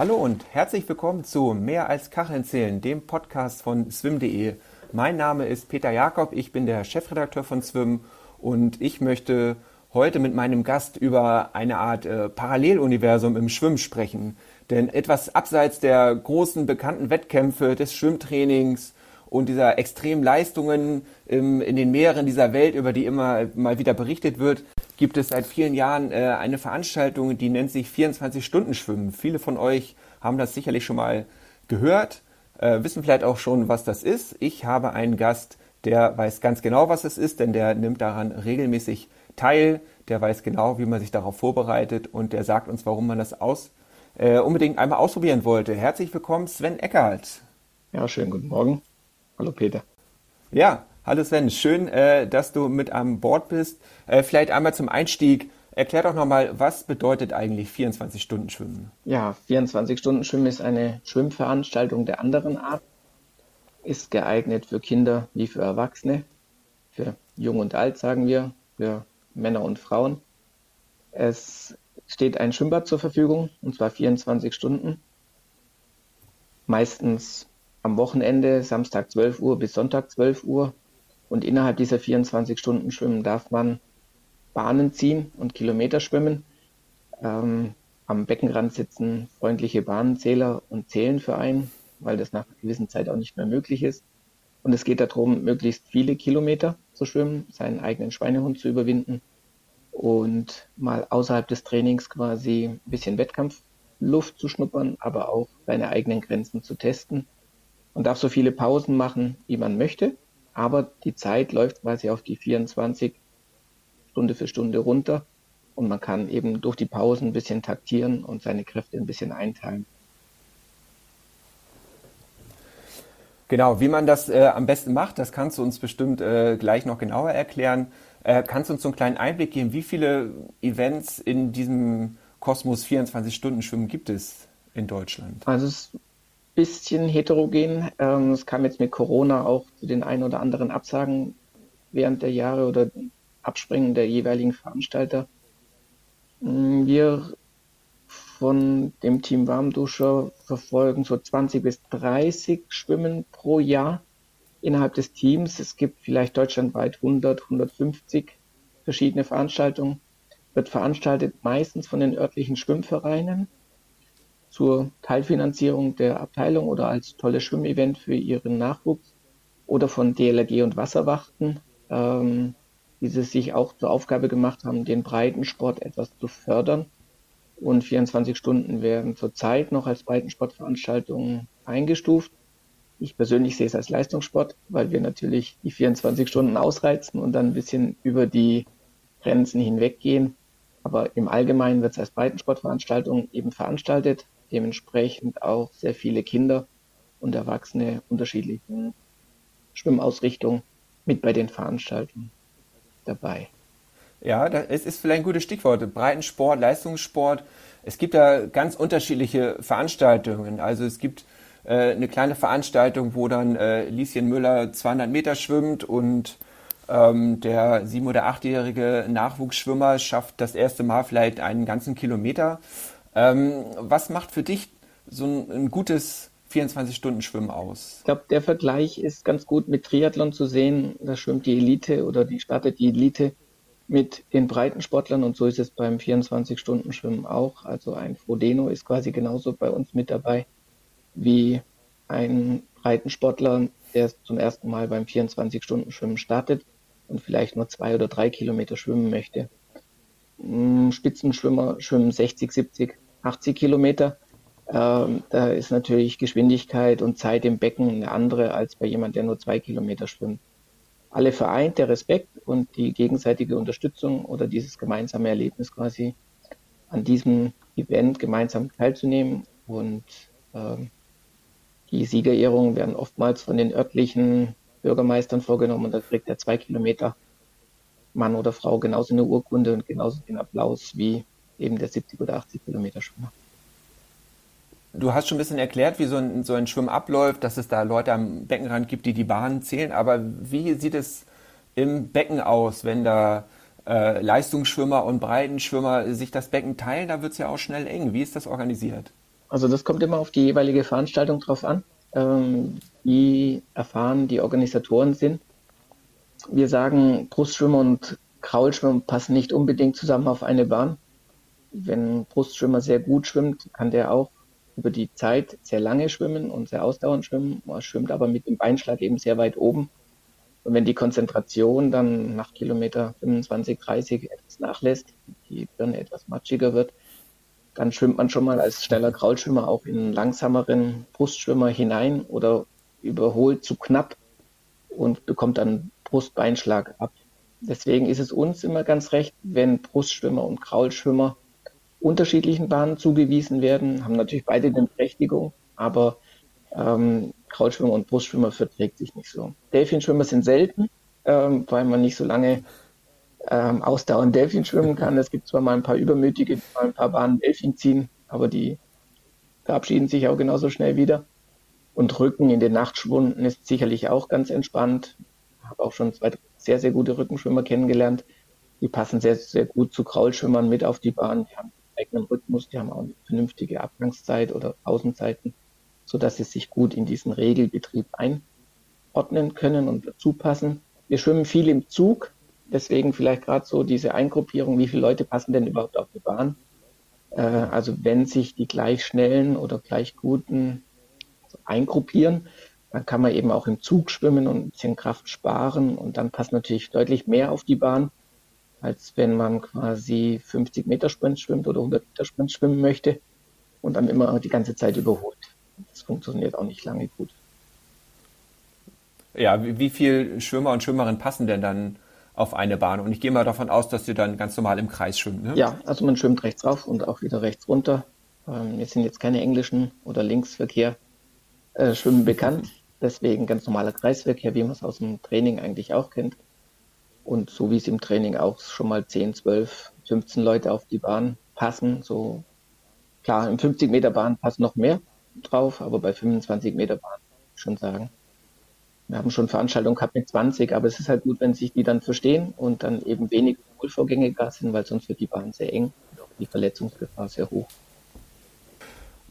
Hallo und herzlich willkommen zu Mehr als Kacheln zählen, dem Podcast von swim.de. Mein Name ist Peter Jakob, ich bin der Chefredakteur von Swim und ich möchte heute mit meinem Gast über eine Art äh, Paralleluniversum im Schwimmen sprechen. Denn etwas abseits der großen bekannten Wettkämpfe des Schwimmtrainings und dieser extremen Leistungen in den Meeren dieser Welt, über die immer mal wieder berichtet wird, gibt es seit vielen Jahren äh, eine Veranstaltung, die nennt sich 24-Stunden-Schwimmen. Viele von euch haben das sicherlich schon mal gehört, äh, wissen vielleicht auch schon, was das ist. Ich habe einen Gast, der weiß ganz genau, was es ist, denn der nimmt daran regelmäßig teil. Der weiß genau, wie man sich darauf vorbereitet und der sagt uns, warum man das aus, äh, unbedingt einmal ausprobieren wollte. Herzlich willkommen, Sven Eckert. Ja, schönen guten Morgen. Hallo Peter. Ja, hallo Sven. Schön, äh, dass du mit an Bord bist. Äh, vielleicht einmal zum Einstieg. Erklär doch nochmal, was bedeutet eigentlich 24-Stunden-Schwimmen? Ja, 24-Stunden-Schwimmen ist eine Schwimmveranstaltung der anderen Art. Ist geeignet für Kinder wie für Erwachsene, für Jung und Alt, sagen wir, für Männer und Frauen. Es steht ein Schwimmbad zur Verfügung, und zwar 24 Stunden. Meistens am Wochenende, Samstag 12 Uhr bis Sonntag 12 Uhr. Und innerhalb dieser 24 Stunden Schwimmen darf man Bahnen ziehen und Kilometer schwimmen. Ähm, am Beckenrand sitzen freundliche Bahnenzähler und zählen für einen, weil das nach einer gewissen Zeit auch nicht mehr möglich ist. Und es geht darum, möglichst viele Kilometer zu schwimmen, seinen eigenen Schweinehund zu überwinden und mal außerhalb des Trainings quasi ein bisschen Wettkampfluft zu schnuppern, aber auch seine eigenen Grenzen zu testen. Man darf so viele Pausen machen, wie man möchte, aber die Zeit läuft quasi auf die 24 Stunde für Stunde runter und man kann eben durch die Pausen ein bisschen taktieren und seine Kräfte ein bisschen einteilen. Genau, wie man das äh, am besten macht, das kannst du uns bestimmt äh, gleich noch genauer erklären. Äh, kannst du uns so einen kleinen Einblick geben, wie viele Events in diesem Kosmos 24 Stunden Schwimmen gibt es in Deutschland? Also es bisschen heterogen. Ähm, es kam jetzt mit Corona auch zu den ein oder anderen Absagen während der Jahre oder Abspringen der jeweiligen Veranstalter. Mm, wir von dem Team Warmduscher verfolgen so 20 bis 30 Schwimmen pro Jahr innerhalb des Teams. Es gibt vielleicht deutschlandweit 100, 150 verschiedene Veranstaltungen. Wird veranstaltet meistens von den örtlichen Schwimmvereinen zur Teilfinanzierung der Abteilung oder als tolles Schwimmevent für ihren Nachwuchs oder von DLRG und Wasserwachten, ähm, die es sich auch zur Aufgabe gemacht haben, den Breitensport etwas zu fördern und 24 Stunden werden zurzeit noch als Breitensportveranstaltungen eingestuft. Ich persönlich sehe es als Leistungssport, weil wir natürlich die 24 Stunden ausreizen und dann ein bisschen über die Grenzen hinweggehen. Aber im Allgemeinen wird es als Breitensportveranstaltung eben veranstaltet, dementsprechend auch sehr viele Kinder und Erwachsene unterschiedlichen Schwimmausrichtungen mit bei den Veranstaltungen dabei. Ja, es ist vielleicht ein gutes Stichwort. Breitensport, Leistungssport. Es gibt da ganz unterschiedliche Veranstaltungen. Also es gibt äh, eine kleine Veranstaltung, wo dann äh, Lieschen Müller 200 Meter schwimmt und ähm, der sieben- oder achtjährige Nachwuchsschwimmer schafft das erste Mal vielleicht einen ganzen Kilometer. Ähm, was macht für dich so ein, ein gutes 24-Stunden-Schwimmen aus? Ich glaube, der Vergleich ist ganz gut mit Triathlon zu sehen. Da schwimmt die Elite oder die startet die Elite mit den Breitensportlern und so ist es beim 24-Stunden-Schwimmen auch. Also ein Frodeno ist quasi genauso bei uns mit dabei wie ein Breitensportler, der zum ersten Mal beim 24-Stunden-Schwimmen startet und vielleicht nur zwei oder drei Kilometer schwimmen möchte. Mm, Spitzenschwimmer schwimmen 60, 70, 80 Kilometer. Ähm, da ist natürlich Geschwindigkeit und Zeit im Becken eine andere als bei jemand, der nur zwei Kilometer schwimmt alle vereint, der Respekt und die gegenseitige Unterstützung oder dieses gemeinsame Erlebnis quasi an diesem Event gemeinsam teilzunehmen. Und ähm, die Siegerehrungen werden oftmals von den örtlichen Bürgermeistern vorgenommen und da kriegt der zwei Kilometer Mann oder Frau genauso eine Urkunde und genauso den Applaus wie eben der 70 oder 80 Kilometer Schwimmer. Du hast schon ein bisschen erklärt, wie so ein, so ein Schwimmen abläuft, dass es da Leute am Beckenrand gibt, die die Bahnen zählen. Aber wie sieht es im Becken aus, wenn da äh, Leistungsschwimmer und Breitenschwimmer sich das Becken teilen? Da wird es ja auch schnell eng. Wie ist das organisiert? Also das kommt immer auf die jeweilige Veranstaltung drauf an, ähm, wie erfahren die Organisatoren sind. Wir sagen, Brustschwimmer und Kraulschwimmer passen nicht unbedingt zusammen auf eine Bahn. Wenn ein Brustschwimmer sehr gut schwimmt, kann der auch über die Zeit sehr lange schwimmen und sehr ausdauernd schwimmen. Er schwimmt aber mit dem Beinschlag eben sehr weit oben. Und wenn die Konzentration dann nach Kilometer 25, 30 etwas nachlässt, die Birne etwas matschiger wird, dann schwimmt man schon mal als schneller Kraulschwimmer auch in einen langsameren Brustschwimmer hinein oder überholt zu knapp und bekommt dann Brustbeinschlag ab. Deswegen ist es uns immer ganz recht, wenn Brustschwimmer und Kraulschwimmer unterschiedlichen Bahnen zugewiesen werden, haben natürlich beide eine Berechtigung, aber ähm, Kraulschwimmer und Brustschwimmer verträgt sich nicht so. Delfinschwimmer sind selten, ähm, weil man nicht so lange ähm, ausdauernd Delfin schwimmen kann. Es gibt zwar mal ein paar Übermütige, die mal ein paar Bahnen Delfin ziehen, aber die verabschieden sich auch genauso schnell wieder. Und Rücken in den Nachtschwunden ist sicherlich auch ganz entspannt. Ich habe auch schon zwei sehr, sehr gute Rückenschwimmer kennengelernt. Die passen sehr, sehr gut zu Kraulschwimmern mit auf die Bahn. Die haben eigenen Rhythmus, die haben auch eine vernünftige Abgangszeit oder Außenzeiten, sodass sie sich gut in diesen Regelbetrieb einordnen können und dazu passen. Wir schwimmen viel im Zug, Deswegen vielleicht gerade so diese Eingruppierung, wie viele Leute passen denn überhaupt auf die Bahn? Äh, also wenn sich die gleich schnellen oder gleich guten eingruppieren, dann kann man eben auch im Zug schwimmen und ein bisschen Kraft sparen und dann passt natürlich deutlich mehr auf die Bahn, als wenn man quasi 50 Meter Sprint schwimmt oder 100 Meter Sprint schwimmen möchte und dann immer die ganze Zeit überholt. Das funktioniert auch nicht lange gut. Ja, wie, wie viel Schwimmer und Schwimmerinnen passen denn dann auf eine Bahn. Und ich gehe mal davon aus, dass ihr dann ganz normal im Kreis schwimmt. Ne? Ja, also man schwimmt rechts rauf und auch wieder rechts runter. Ähm, wir sind jetzt keine englischen oder Linksverkehr äh, schwimmen bekannt. Deswegen ganz normaler Kreisverkehr, wie man es aus dem Training eigentlich auch kennt. Und so wie es im Training auch schon mal 10, 12, 15 Leute auf die Bahn passen. So klar, im 50 Meter Bahn passen noch mehr drauf, aber bei 25 Meter Bahn schon sagen, wir haben schon Veranstaltungen gehabt mit 20, aber es ist halt gut, wenn sich die dann verstehen und dann eben wenig Wohlvorgänge gar sind, weil sonst wird die Bahn sehr eng und auch die Verletzungsgefahr sehr hoch.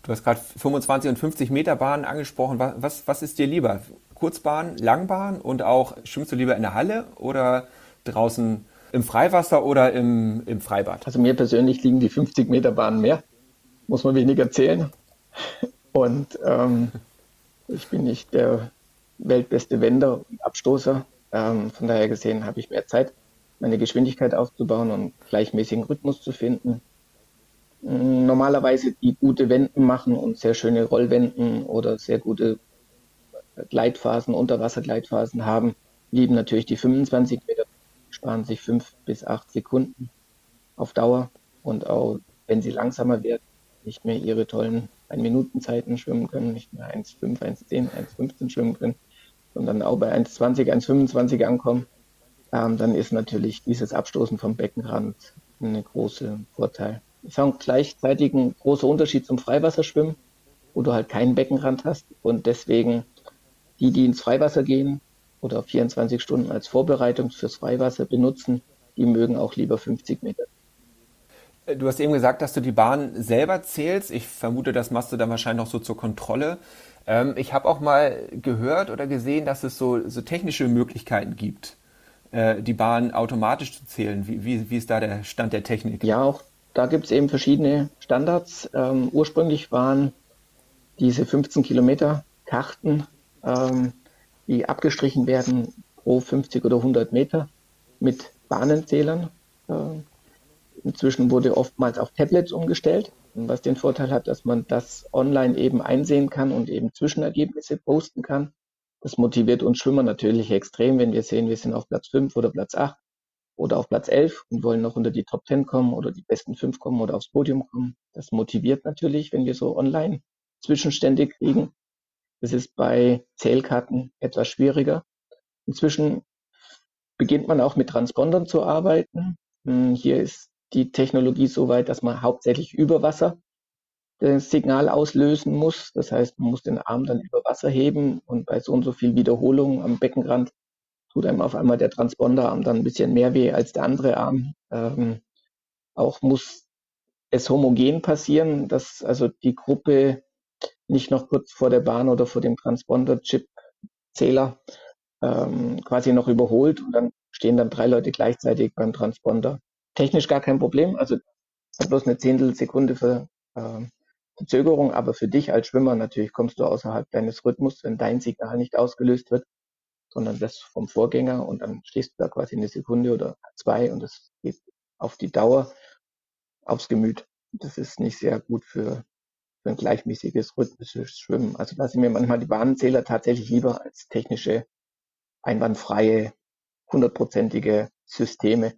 Du hast gerade 25 und 50 Meter Bahnen angesprochen. Was, was ist dir lieber? Kurzbahn, Langbahn und auch schwimmst du lieber in der Halle oder draußen im Freiwasser oder im, im Freibad? Also mir persönlich liegen die 50 Meter Bahnen mehr. Muss man weniger zählen. Und ähm, ich bin nicht der weltbeste Wender und Abstoßer. Ähm, von daher gesehen habe ich mehr Zeit, meine Geschwindigkeit aufzubauen und gleichmäßigen Rhythmus zu finden. Normalerweise die gute Wenden machen und sehr schöne Rollwenden oder sehr gute Gleitphasen, Unterwassergleitphasen haben, lieben natürlich die 25 Meter, sparen sich fünf bis acht Sekunden auf Dauer und auch wenn sie langsamer werden, nicht mehr ihre tollen 1-Minuten-Zeiten schwimmen können, nicht mehr 1,5, 1,10, 1,15 schwimmen können, dann auch bei 1,20, 1,25 ankommen, ähm, dann ist natürlich dieses Abstoßen vom Beckenrand ein großer Vorteil. Ich sage gleichzeitig ein großer Unterschied zum Freiwasserschwimmen, wo du halt keinen Beckenrand hast und deswegen die, die ins Freiwasser gehen oder 24 Stunden als Vorbereitung fürs Freiwasser benutzen, die mögen auch lieber 50 Meter. Du hast eben gesagt, dass du die Bahn selber zählst. Ich vermute, das machst du dann wahrscheinlich noch so zur Kontrolle. Ähm, ich habe auch mal gehört oder gesehen, dass es so, so technische Möglichkeiten gibt, äh, die Bahn automatisch zu zählen. Wie, wie, wie ist da der Stand der Technik? Ja, auch da gibt es eben verschiedene Standards. Ähm, ursprünglich waren diese 15 Kilometer Karten, ähm, die abgestrichen werden pro 50 oder 100 Meter mit Bahnenzählern. Ähm, inzwischen wurde oftmals auf Tablets umgestellt was den Vorteil hat, dass man das online eben einsehen kann und eben Zwischenergebnisse posten kann. Das motiviert uns Schwimmer natürlich extrem, wenn wir sehen, wir sind auf Platz 5 oder Platz 8 oder auf Platz 11 und wollen noch unter die Top 10 kommen oder die besten 5 kommen oder aufs Podium kommen. Das motiviert natürlich, wenn wir so online Zwischenstände kriegen. Das ist bei Zählkarten etwas schwieriger. Inzwischen beginnt man auch mit Transpondern zu arbeiten. Hm, hier ist die Technologie so weit, dass man hauptsächlich über Wasser das Signal auslösen muss. Das heißt, man muss den Arm dann über Wasser heben und bei so und so viel Wiederholungen am Beckenrand tut einem auf einmal der Transponderarm dann ein bisschen mehr weh als der andere Arm. Ähm, auch muss es homogen passieren, dass also die Gruppe nicht noch kurz vor der Bahn oder vor dem Transponder-Chip-Zähler ähm, quasi noch überholt und dann stehen dann drei Leute gleichzeitig beim Transponder. Technisch gar kein Problem, also hat bloß eine Zehntelsekunde für äh, Verzögerung, aber für dich als Schwimmer natürlich kommst du außerhalb deines Rhythmus, wenn dein Signal nicht ausgelöst wird, sondern das vom Vorgänger und dann stehst du da quasi eine Sekunde oder zwei und das geht auf die Dauer aufs Gemüt. Das ist nicht sehr gut für, für ein gleichmäßiges rhythmisches Schwimmen. Also da sind mir manchmal die Bahnenzähler tatsächlich lieber als technische, einwandfreie, hundertprozentige Systeme.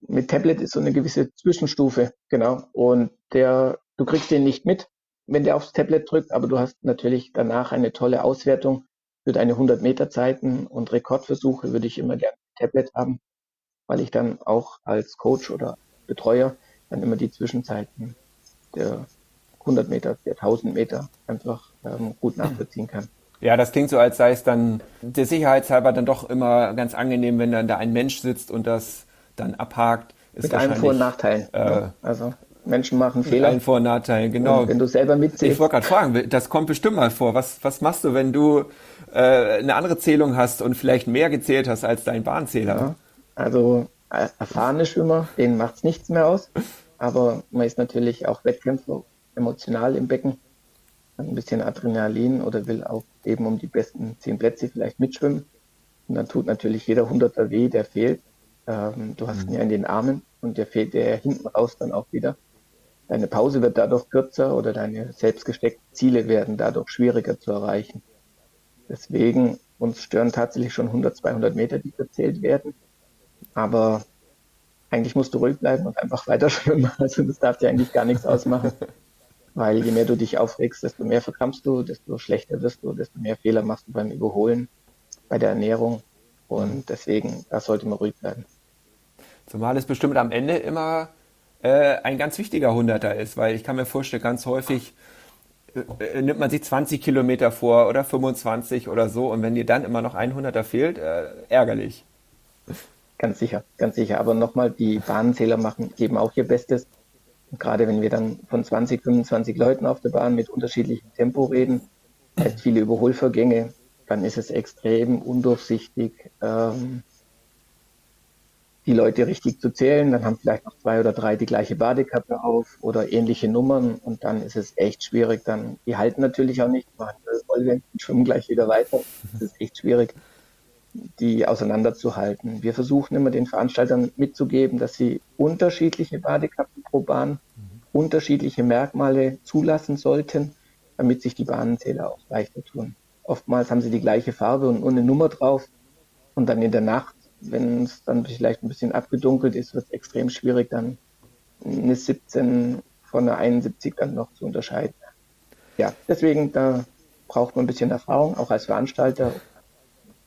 Mit Tablet ist so eine gewisse Zwischenstufe, genau. Und der, du kriegst den nicht mit, wenn der aufs Tablet drückt, aber du hast natürlich danach eine tolle Auswertung für deine 100 Meter Zeiten und Rekordversuche würde ich immer gerne Tablet haben, weil ich dann auch als Coach oder Betreuer dann immer die Zwischenzeiten der 100 Meter, der 1000 Meter einfach ähm, gut nachvollziehen kann. Ja, das klingt so, als sei es dann der Sicherheitshalber dann doch immer ganz angenehm, wenn dann da ein Mensch sitzt und das dann abhakt. Ist Mit allen Vor- und Nachteilen. Äh, ja. Also Menschen machen Fehler. Mit allen Vor- und Nachteilen, genau. Und wenn du selber mitzählst. Ich wollte gerade fragen, das kommt bestimmt mal vor. Was, was machst du, wenn du äh, eine andere Zählung hast und vielleicht mehr gezählt hast als dein Bahnzähler? Ja, also äh, erfahrene Schwimmer, denen macht es nichts mehr aus. Aber man ist natürlich auch Wettkämpfer emotional im Becken. Ein bisschen Adrenalin oder will auch eben um die besten zehn Plätze vielleicht mitschwimmen. Und dann tut natürlich jeder Hunderter weh, der fehlt. Ähm, du hast ihn ja in den Armen und der fehlt der hinten raus dann auch wieder. Deine Pause wird dadurch kürzer oder deine selbst gesteckten Ziele werden dadurch schwieriger zu erreichen. Deswegen uns stören tatsächlich schon 100, 200 Meter, die verzählt werden. Aber eigentlich musst du ruhig bleiben und einfach weiter schwimmen. Also das darf dir eigentlich gar nichts ausmachen. Weil je mehr du dich aufregst, desto mehr verkrampfst du, desto schlechter wirst du, desto mehr Fehler machst du beim Überholen, bei der Ernährung. Und deswegen, da sollte man ruhig bleiben. Zumal es bestimmt am Ende immer äh, ein ganz wichtiger Hunderter ist, weil ich kann mir vorstellen, ganz häufig äh, nimmt man sich 20 Kilometer vor oder 25 oder so und wenn dir dann immer noch ein Hunderter fehlt, äh, ärgerlich. Ganz sicher, ganz sicher. Aber nochmal, die Bahnenzähler machen, geben auch ihr Bestes. Gerade wenn wir dann von 20, 25 Leuten auf der Bahn mit unterschiedlichem Tempo reden, heißt viele Überholvorgänge, dann ist es extrem undurchsichtig. Ähm, die Leute richtig zu zählen. Dann haben vielleicht noch zwei oder drei die gleiche Badekappe auf oder ähnliche Nummern und dann ist es echt schwierig. Dann, die halten natürlich auch nicht, machen Vollwenden und schwimmen gleich wieder weiter. Das ist echt schwierig, die auseinanderzuhalten. Wir versuchen immer den Veranstaltern mitzugeben, dass sie unterschiedliche Badekappen pro Bahn, mhm. unterschiedliche Merkmale zulassen sollten, damit sich die Bahnenzähler auch leichter tun. Oftmals haben sie die gleiche Farbe und eine Nummer drauf und dann in der Nacht wenn es dann vielleicht ein bisschen abgedunkelt ist, wird es extrem schwierig, dann eine 17 von einer 71 dann noch zu unterscheiden. Ja, deswegen, da braucht man ein bisschen Erfahrung, auch als Veranstalter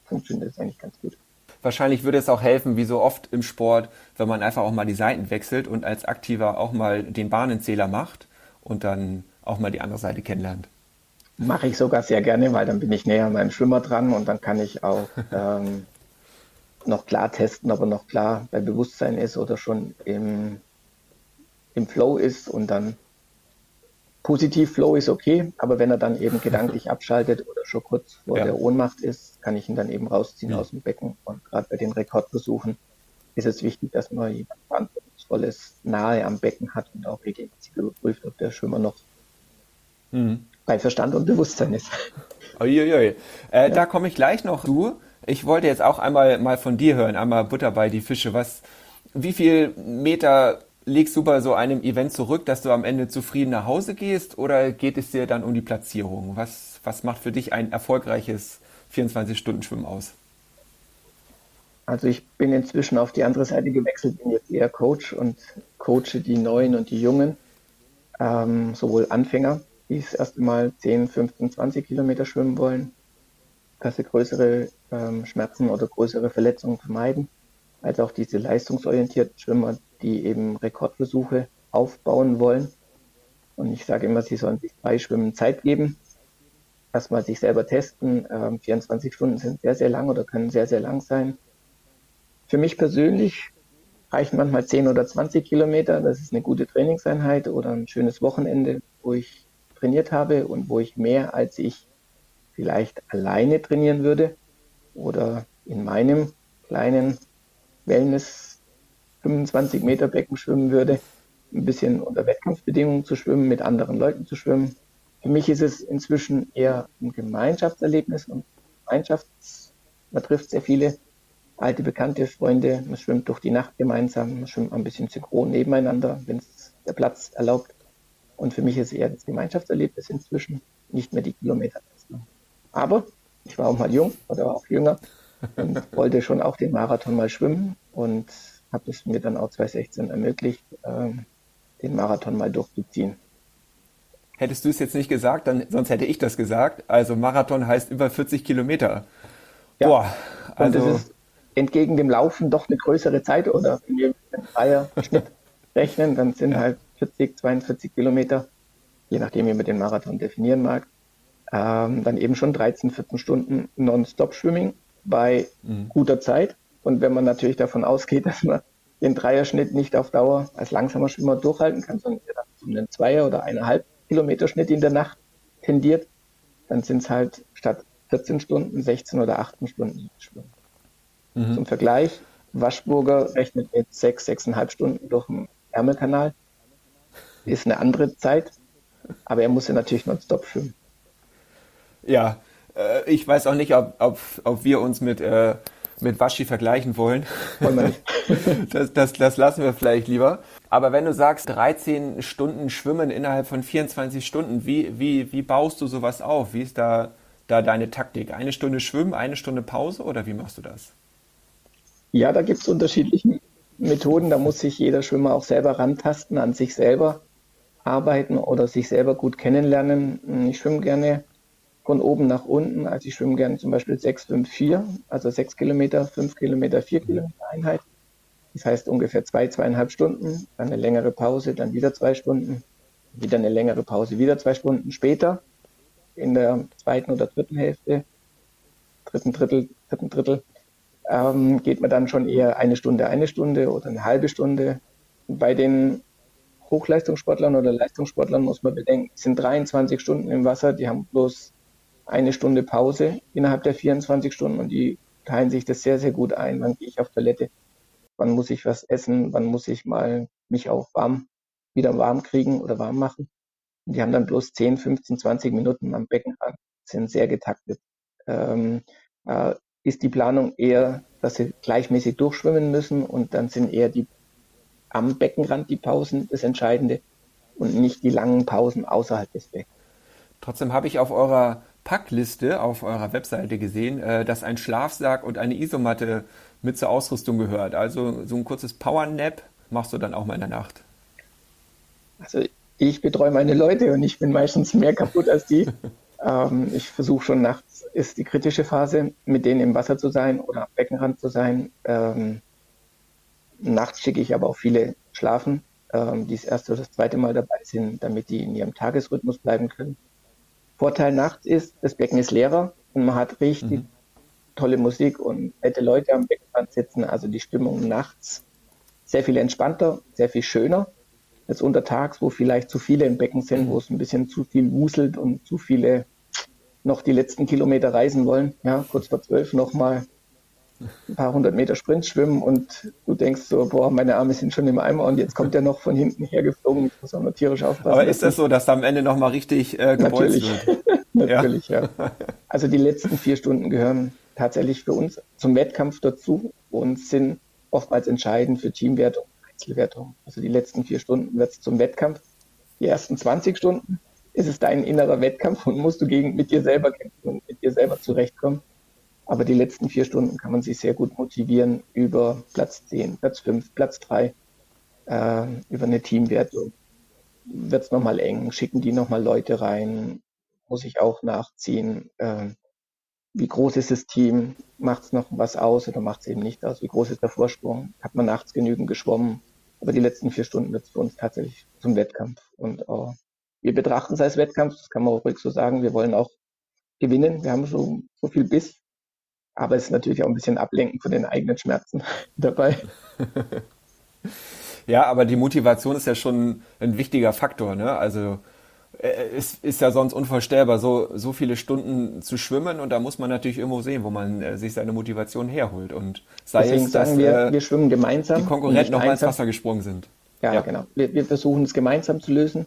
funktioniert das eigentlich ganz gut. Wahrscheinlich würde es auch helfen, wie so oft im Sport, wenn man einfach auch mal die Seiten wechselt und als Aktiver auch mal den Bahnenzähler macht und dann auch mal die andere Seite kennenlernt. Mache ich sogar sehr gerne, weil dann bin ich näher an meinem Schwimmer dran und dann kann ich auch ähm, noch klar testen, ob er noch klar bei Bewusstsein ist oder schon im, im Flow ist und dann positiv Flow ist okay, aber wenn er dann eben gedanklich abschaltet oder schon kurz vor ja. der Ohnmacht ist, kann ich ihn dann eben rausziehen ja. aus dem Becken. Und gerade bei den Rekordversuchen ist es wichtig, dass man jemand Verantwortungsvolles nahe am Becken hat und auch regelmäßig überprüft, ob der Schwimmer noch mhm. bei Verstand und Bewusstsein ist. Uiuiui. Äh, ja. Da komme ich gleich noch zu. Ich wollte jetzt auch einmal mal von dir hören, einmal Butter bei die Fische. Was, wie viel Meter legst du bei so einem Event zurück, dass du am Ende zufrieden nach Hause gehst oder geht es dir dann um die Platzierung? Was, was macht für dich ein erfolgreiches 24-Stunden-Schwimmen aus? Also ich bin inzwischen auf die andere Seite gewechselt, bin jetzt eher Coach und coache die Neuen und die Jungen, ähm, sowohl Anfänger, die das erste Mal 10, 15, 20 Kilometer schwimmen wollen, dass sie größere ähm, Schmerzen oder größere Verletzungen vermeiden, als auch diese leistungsorientierten Schwimmer, die eben Rekordversuche aufbauen wollen. Und ich sage immer, sie sollen sich bei Schwimmen Zeit geben, erstmal sich selber testen. Ähm, 24 Stunden sind sehr, sehr lang oder können sehr, sehr lang sein. Für mich persönlich reichen manchmal 10 oder 20 Kilometer. Das ist eine gute Trainingseinheit oder ein schönes Wochenende, wo ich trainiert habe und wo ich mehr als ich vielleicht alleine trainieren würde oder in meinem kleinen Wellness 25 Meter Becken schwimmen würde, ein bisschen unter Wettkampfbedingungen zu schwimmen, mit anderen Leuten zu schwimmen. Für mich ist es inzwischen eher ein Gemeinschaftserlebnis und Gemeinschafts, man trifft sehr viele alte bekannte Freunde, man schwimmt durch die Nacht gemeinsam, man schwimmt ein bisschen synchron nebeneinander, wenn es der Platz erlaubt. Und für mich ist eher das Gemeinschaftserlebnis inzwischen, nicht mehr die Kilometer. Aber ich war auch mal jung oder auch jünger und wollte schon auch den Marathon mal schwimmen und habe es mir dann auch 2016 ermöglicht, ähm, den Marathon mal durchzuziehen. Hättest du es jetzt nicht gesagt, dann sonst hätte ich das gesagt. Also Marathon heißt über 40 Kilometer. Ja. Boah, also und das ist entgegen dem Laufen doch eine größere Zeit oder wenn wir einen Dreier-Schnitt rechnen, dann sind halt 40, 42 Kilometer, je nachdem, wie man den Marathon definieren mag, ähm, dann eben schon 13, 14 Stunden Non-Stop-Swimming bei mhm. guter Zeit. Und wenn man natürlich davon ausgeht, dass man den Dreierschnitt nicht auf Dauer als langsamer Schwimmer durchhalten kann, sondern zu einem Zweier- oder eineinhalb Kilometer Schnitt in der Nacht tendiert, dann sind es halt statt 14 Stunden 16 oder 18 Stunden Schwimmen. Mhm. Zum Vergleich, Waschburger rechnet mit 6, sechs, 6,5 Stunden durch den Ärmelkanal. Ist eine andere Zeit, aber er muss ja natürlich nonstop schwimmen. Ja, äh, ich weiß auch nicht, ob, ob, ob wir uns mit, äh, mit Waschi vergleichen wollen. Das, das, das lassen wir vielleicht lieber. Aber wenn du sagst, 13 Stunden Schwimmen innerhalb von 24 Stunden, wie, wie, wie baust du sowas auf? Wie ist da, da deine Taktik? Eine Stunde Schwimmen, eine Stunde Pause oder wie machst du das? Ja, da gibt es unterschiedliche Methoden. Da muss sich jeder Schwimmer auch selber rantasten, an sich selber arbeiten oder sich selber gut kennenlernen. Ich schwimme gerne von oben nach unten. Also ich schwimme gerne zum Beispiel 6, 5, 4, also 6 Kilometer, 5 Kilometer, 4 Kilometer Einheit. Das heißt ungefähr zwei, zweieinhalb Stunden, dann eine längere Pause, dann wieder zwei Stunden, wieder eine längere Pause, wieder zwei Stunden später in der zweiten oder dritten Hälfte, dritten Drittel, dritten Drittel, ähm, geht man dann schon eher eine Stunde, eine Stunde oder eine halbe Stunde. Bei den Hochleistungssportlern oder Leistungssportlern muss man bedenken, es sind 23 Stunden im Wasser, die haben bloß eine Stunde Pause innerhalb der 24 Stunden und die teilen sich das sehr, sehr gut ein. Wann gehe ich auf Toilette? Wann muss ich was essen? Wann muss ich mal mich auch warm, wieder warm kriegen oder warm machen? Und die haben dann bloß 10, 15, 20 Minuten am Beckenrand, sind sehr getaktet. Ähm, äh, ist die Planung eher, dass sie gleichmäßig durchschwimmen müssen und dann sind eher die am Beckenrand die Pausen das Entscheidende und nicht die langen Pausen außerhalb des Beckens. Trotzdem habe ich auf eurer Packliste auf eurer Webseite gesehen, äh, dass ein Schlafsack und eine Isomatte mit zur Ausrüstung gehört. Also so ein kurzes Power-Nap machst du dann auch mal in der Nacht. Also ich betreue meine Leute und ich bin meistens mehr kaputt als die. ähm, ich versuche schon nachts, ist die kritische Phase, mit denen im Wasser zu sein oder am Beckenrand zu sein. Ähm, nachts schicke ich aber auch viele schlafen, ähm, die das erste oder das zweite Mal dabei sind, damit die in ihrem Tagesrhythmus bleiben können. Vorteil nachts ist, das Becken ist leerer und man hat richtig mhm. tolle Musik und nette Leute am Beckenrand sitzen. Also die Stimmung nachts sehr viel entspannter, sehr viel schöner als untertags, wo vielleicht zu viele im Becken sind, mhm. wo es ein bisschen zu viel wuselt und zu viele noch die letzten Kilometer reisen wollen. Ja, kurz vor zwölf nochmal ein paar hundert Meter Sprint schwimmen und du denkst so, boah, meine Arme sind schon im Eimer und jetzt kommt er noch von hinten hergeflogen. Ich muss auch mal tierisch aufpassen. Aber ist das so, dass da am Ende nochmal richtig äh, Natürlich. wird? Natürlich, ja. ja. Also die letzten vier Stunden gehören tatsächlich für uns zum Wettkampf dazu und sind oftmals entscheidend für Teamwertung, Einzelwertung. Also die letzten vier Stunden wird es zum Wettkampf. Die ersten 20 Stunden ist es dein innerer Wettkampf und musst du gegen, mit dir selber kämpfen und mit dir selber zurechtkommen. Aber die letzten vier Stunden kann man sich sehr gut motivieren über Platz 10, Platz 5, Platz 3, äh, über eine Teamwertung. Wird es nochmal eng, schicken die nochmal Leute rein, muss ich auch nachziehen. Äh, wie groß ist das Team? Macht es noch was aus oder macht es eben nicht aus? Wie groß ist der Vorsprung? Hat man nachts genügend geschwommen? Aber die letzten vier Stunden wird es für uns tatsächlich zum Wettkampf. Und äh, wir betrachten es als Wettkampf, das kann man auch ruhig so sagen. Wir wollen auch gewinnen. Wir haben schon so viel Biss aber es ist natürlich auch ein bisschen ablenken von den eigenen Schmerzen dabei. Ja, aber die Motivation ist ja schon ein wichtiger Faktor, ne? Also äh, es ist ja sonst unvorstellbar, so, so viele Stunden zu schwimmen und da muss man natürlich irgendwo sehen, wo man äh, sich seine Motivation herholt. Und sei Deswegen es, dass sagen wir, äh, wir schwimmen gemeinsam. Die Konkurrenten nochmal ins Wasser gesprungen sind. Ja, ja. genau. Wir, wir, versuchen es gemeinsam zu lösen.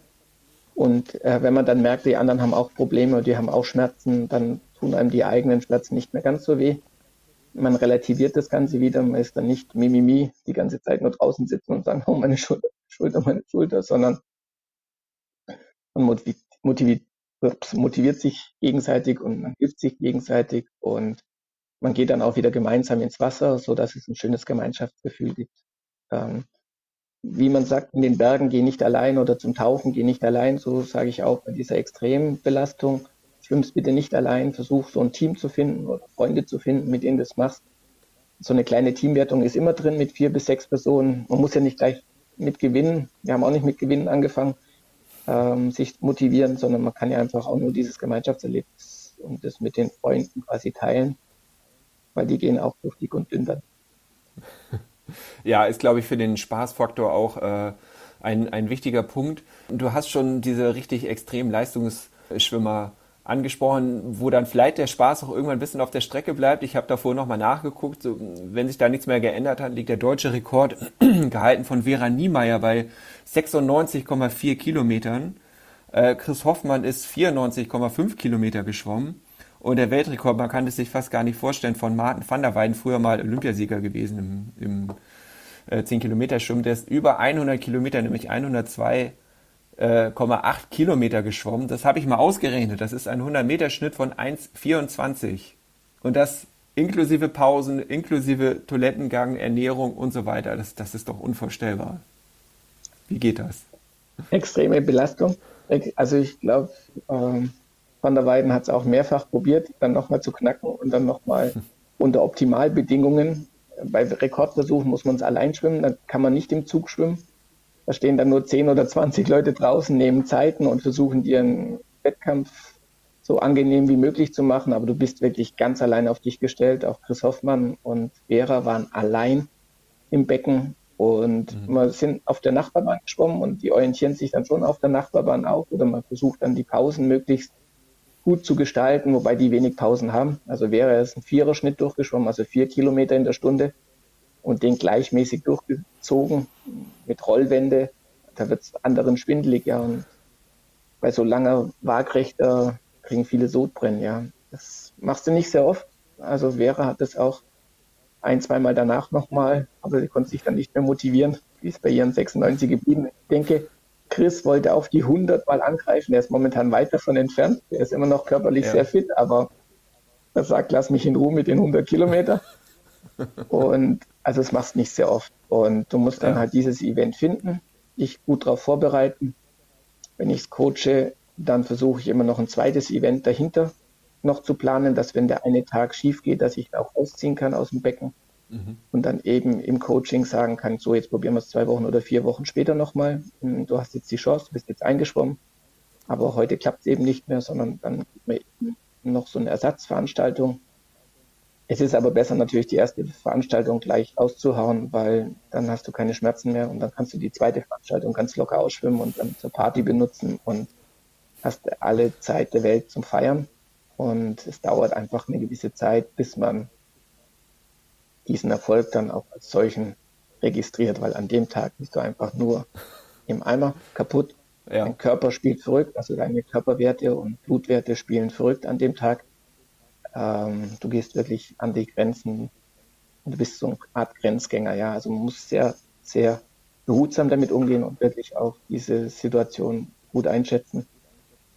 Und äh, wenn man dann merkt, die anderen haben auch Probleme, die haben auch Schmerzen, dann tun einem die eigenen Schmerzen nicht mehr ganz so weh. Man relativiert das Ganze wieder, man ist dann nicht mimimi die ganze Zeit nur draußen sitzen und sagen, oh meine Schulter, Schulter, meine Schulter, sondern man motiviert, motiviert, sich gegenseitig und man hilft sich gegenseitig und man geht dann auch wieder gemeinsam ins Wasser, so dass es ein schönes Gemeinschaftsgefühl gibt. Ähm, wie man sagt, in den Bergen geh nicht allein oder zum Tauchen geh nicht allein, so sage ich auch bei dieser Extrembelastung, schwimmst bitte nicht allein, versuch so ein Team zu finden oder Freunde zu finden, mit denen du das machst. So eine kleine Teamwertung ist immer drin mit vier bis sechs Personen. Man muss ja nicht gleich mit gewinnen. Wir haben auch nicht mit Gewinnen angefangen, ähm, sich motivieren, sondern man kann ja einfach auch nur dieses Gemeinschaftserlebnis und das mit den Freunden quasi teilen, weil die gehen auch durch dick und dünn dann. Ja, ist, glaube ich, für den Spaßfaktor auch äh, ein, ein wichtiger Punkt. Du hast schon diese richtig extremen Leistungsschwimmer angesprochen, wo dann vielleicht der Spaß auch irgendwann ein bisschen auf der Strecke bleibt. Ich habe davor nochmal nachgeguckt. So, wenn sich da nichts mehr geändert hat, liegt der deutsche Rekord gehalten von Vera Niemeyer bei 96,4 Kilometern. Äh, Chris Hoffmann ist 94,5 Kilometer geschwommen. Und der Weltrekord, man kann es sich fast gar nicht vorstellen, von Martin van der Weiden, früher mal Olympiasieger gewesen im, im äh, 10 Kilometer Schwimmen, der ist über 100 Kilometer, nämlich 102,8 äh, Kilometer geschwommen. Das habe ich mal ausgerechnet. Das ist ein 100 Meter Schnitt von 1,24. Und das inklusive Pausen, inklusive Toilettengang, Ernährung und so weiter. Das, das ist doch unvorstellbar. Wie geht das? Extreme Belastung. Also ich glaube, ähm, Van der Weiden hat es auch mehrfach probiert, dann nochmal zu knacken und dann nochmal unter Optimalbedingungen. Bei Rekordversuchen muss man es allein schwimmen, dann kann man nicht im Zug schwimmen. Da stehen dann nur 10 oder 20 Leute draußen, nehmen Zeiten und versuchen ihren Wettkampf so angenehm wie möglich zu machen, aber du bist wirklich ganz allein auf dich gestellt. Auch Chris Hoffmann und Vera waren allein im Becken und mhm. wir sind auf der Nachbarbahn geschwommen und die orientieren sich dann schon auf der Nachbarbahn auch oder man versucht dann die Pausen möglichst gut zu gestalten, wobei die wenig Pausen haben. Also wäre es ein Viererschnitt durchgeschwommen, also vier Kilometer in der Stunde und den gleichmäßig durchgezogen mit Rollwände, da wird es anderen schwindelig, ja. Und bei so langer Waagrechter kriegen viele Sodbrennen, ja. Das machst du nicht sehr oft. Also Vera hat das auch ein, zweimal danach nochmal, aber sie konnte sich dann nicht mehr motivieren. Die ist bei ihren 96 geblieben. Ich denke, Chris wollte auf die 100 mal angreifen. Er ist momentan weit davon entfernt. Er ist immer noch körperlich ja. sehr fit, aber er sagt, lass mich in Ruhe mit den 100 Kilometer. Und also es machst nicht sehr oft. Und du musst dann ja. halt dieses Event finden, dich gut darauf vorbereiten. Wenn ich es coache, dann versuche ich immer noch ein zweites Event dahinter noch zu planen, dass wenn der eine Tag schief geht, dass ich auch ausziehen kann aus dem Becken mhm. und dann eben im Coaching sagen kann, so jetzt probieren wir es zwei Wochen oder vier Wochen später nochmal. Hm, du hast jetzt die Chance, du bist jetzt eingeschwommen, aber heute klappt es eben nicht mehr, sondern dann noch so eine Ersatzveranstaltung. Es ist aber besser natürlich die erste Veranstaltung gleich auszuhauen, weil dann hast du keine Schmerzen mehr und dann kannst du die zweite Veranstaltung ganz locker ausschwimmen und dann zur Party benutzen und hast alle Zeit der Welt zum Feiern. Und es dauert einfach eine gewisse Zeit, bis man diesen Erfolg dann auch als solchen registriert, weil an dem Tag bist du einfach nur im Eimer kaputt. Ja. Dein Körper spielt verrückt, also deine Körperwerte und Blutwerte spielen verrückt an dem Tag. Ähm, du gehst wirklich an die Grenzen und du bist so eine Art Grenzgänger, ja. Also man muss sehr, sehr behutsam damit umgehen und wirklich auch diese Situation gut einschätzen.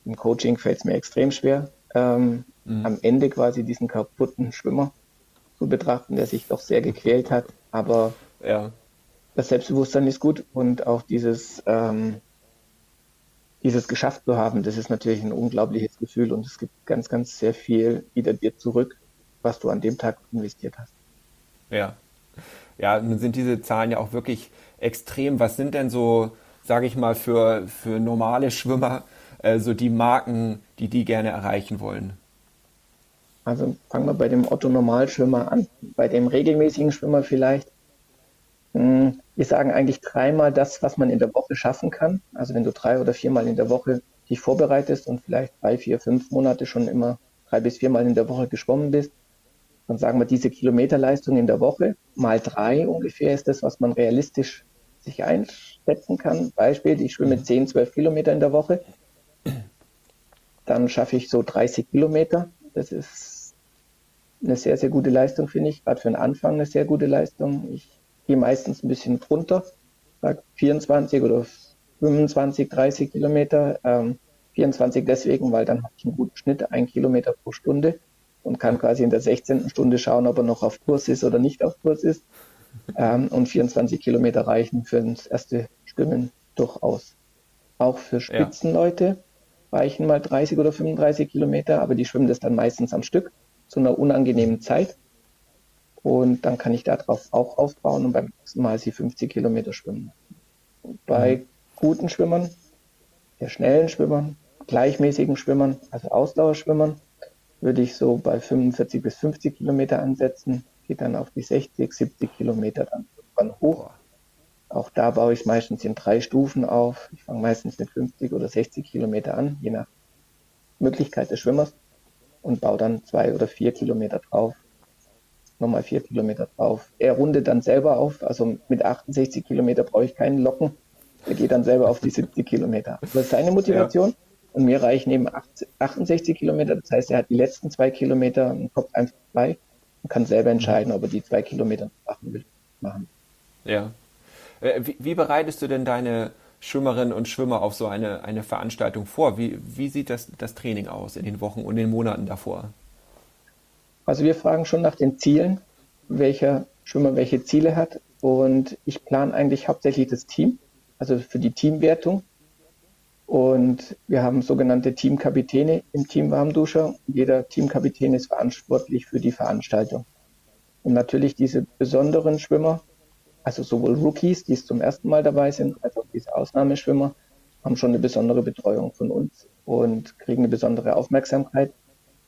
Im Coaching fällt es mir extrem schwer, ähm, mhm. am Ende quasi diesen kaputten Schwimmer zu betrachten, der sich doch sehr gequält hat. Aber ja. das Selbstbewusstsein ist gut und auch dieses, ähm, dieses geschafft zu haben, das ist natürlich ein unglaubliches Gefühl und es gibt ganz, ganz sehr viel wieder dir zurück, was du an dem Tag investiert hast. Ja. Ja, nun sind diese Zahlen ja auch wirklich extrem. Was sind denn so, sage ich mal, für, für normale Schwimmer äh, so die Marken, die die gerne erreichen wollen? Also fangen wir bei dem Otto Normalschwimmer an. Bei dem regelmäßigen Schwimmer vielleicht. Hm, wir sagen eigentlich dreimal das, was man in der Woche schaffen kann. Also wenn du drei oder viermal in der Woche dich vorbereitest und vielleicht drei, vier, fünf Monate schon immer drei bis viermal in der Woche geschwommen bist, dann sagen wir, diese Kilometerleistung in der Woche mal drei ungefähr ist das, was man realistisch sich einschätzen kann. Beispiel, ich schwimme 10, mhm. 12 Kilometer in der Woche. Dann schaffe ich so 30 Kilometer. Das ist eine sehr, sehr gute Leistung, finde ich. Gerade für den Anfang eine sehr gute Leistung. Ich gehe meistens ein bisschen drunter, sage 24 oder 25, 30 Kilometer. Ähm, 24 deswegen, weil dann habe ich einen guten Schnitt, ein Kilometer pro Stunde und kann quasi in der 16. Stunde schauen, ob er noch auf Kurs ist oder nicht auf Kurs ist. Ähm, und 24 Kilometer reichen für das erste Schwimmen durchaus. Auch für Spitzenleute ja. reichen mal 30 oder 35 Kilometer, aber die schwimmen das dann meistens am Stück zu einer unangenehmen Zeit. Und dann kann ich darauf auch aufbauen und beim nächsten Mal sie 50 Kilometer schwimmen. Bei mhm. guten Schwimmern, der schnellen Schwimmern, gleichmäßigen Schwimmern, also Ausdauerschwimmern, würde ich so bei 45 bis 50 Kilometer ansetzen, geht dann auf die 60, 70 Kilometer dann irgendwann hoch. Auch da baue ich meistens in drei Stufen auf. Ich fange meistens mit 50 oder 60 Kilometer an, je nach Möglichkeit des Schwimmers und baue dann zwei oder vier Kilometer drauf. Nochmal vier Kilometer drauf. Er rundet dann selber auf, also mit 68 Kilometer brauche ich keinen Locken. Er geht dann selber auf die 70 Kilometer. Das ist seine Motivation. Ja. Und mir reichen eben 68 Kilometer. Das heißt, er hat die letzten zwei Kilometer im Kopf einfach frei und kann selber entscheiden, ob er die zwei Kilometer machen will. Machen. Ja. Äh, wie, wie bereitest du denn deine Schwimmerinnen und Schwimmer auf so eine, eine Veranstaltung vor? Wie, wie sieht das, das Training aus in den Wochen und den Monaten davor? Also wir fragen schon nach den Zielen, welcher Schwimmer welche Ziele hat. Und ich plane eigentlich hauptsächlich das Team, also für die Teamwertung. Und wir haben sogenannte Teamkapitäne im Team Warmduscher. Jeder Teamkapitän ist verantwortlich für die Veranstaltung. Und natürlich diese besonderen Schwimmer, also sowohl Rookies, die es zum ersten Mal dabei sind, als auch diese Ausnahmeschwimmer, haben schon eine besondere Betreuung von uns und kriegen eine besondere Aufmerksamkeit.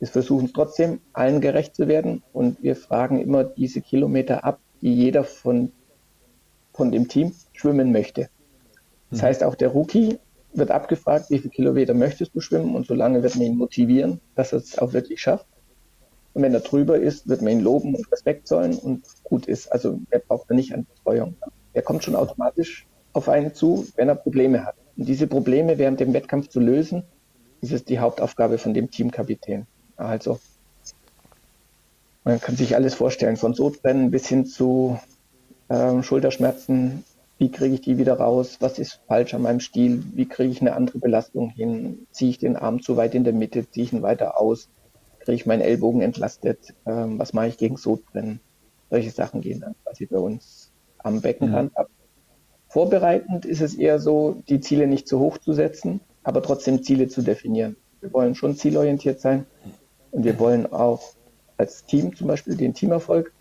Wir versuchen trotzdem, allen gerecht zu werden und wir fragen immer diese Kilometer ab, die jeder von, von dem Team schwimmen möchte. Das mhm. heißt, auch der Rookie wird abgefragt, wie viele Kilometer möchtest du schwimmen und solange wird man ihn motivieren, dass er es auch wirklich schafft. Und wenn er drüber ist, wird man ihn loben und Respekt zollen und gut ist. Also er braucht da nicht an Betreuung. Er kommt schon automatisch auf einen zu, wenn er Probleme hat. Und diese Probleme während dem Wettkampf zu lösen, ist die Hauptaufgabe von dem Teamkapitän. Also man kann sich alles vorstellen, von Sodbrennen bis hin zu äh, Schulterschmerzen, wie kriege ich die wieder raus, was ist falsch an meinem Stil, wie kriege ich eine andere Belastung hin, ziehe ich den Arm zu weit in der Mitte, ziehe ich ihn weiter aus, kriege ich meinen Ellbogen entlastet, ähm, was mache ich gegen Sodbrennen. Solche Sachen gehen dann quasi bei uns am Beckenrand mhm. ab. Vorbereitend ist es eher so, die Ziele nicht zu hoch zu setzen, aber trotzdem Ziele zu definieren. Wir wollen schon zielorientiert sein und wir wollen auch als Team zum Beispiel den Teamerfolg.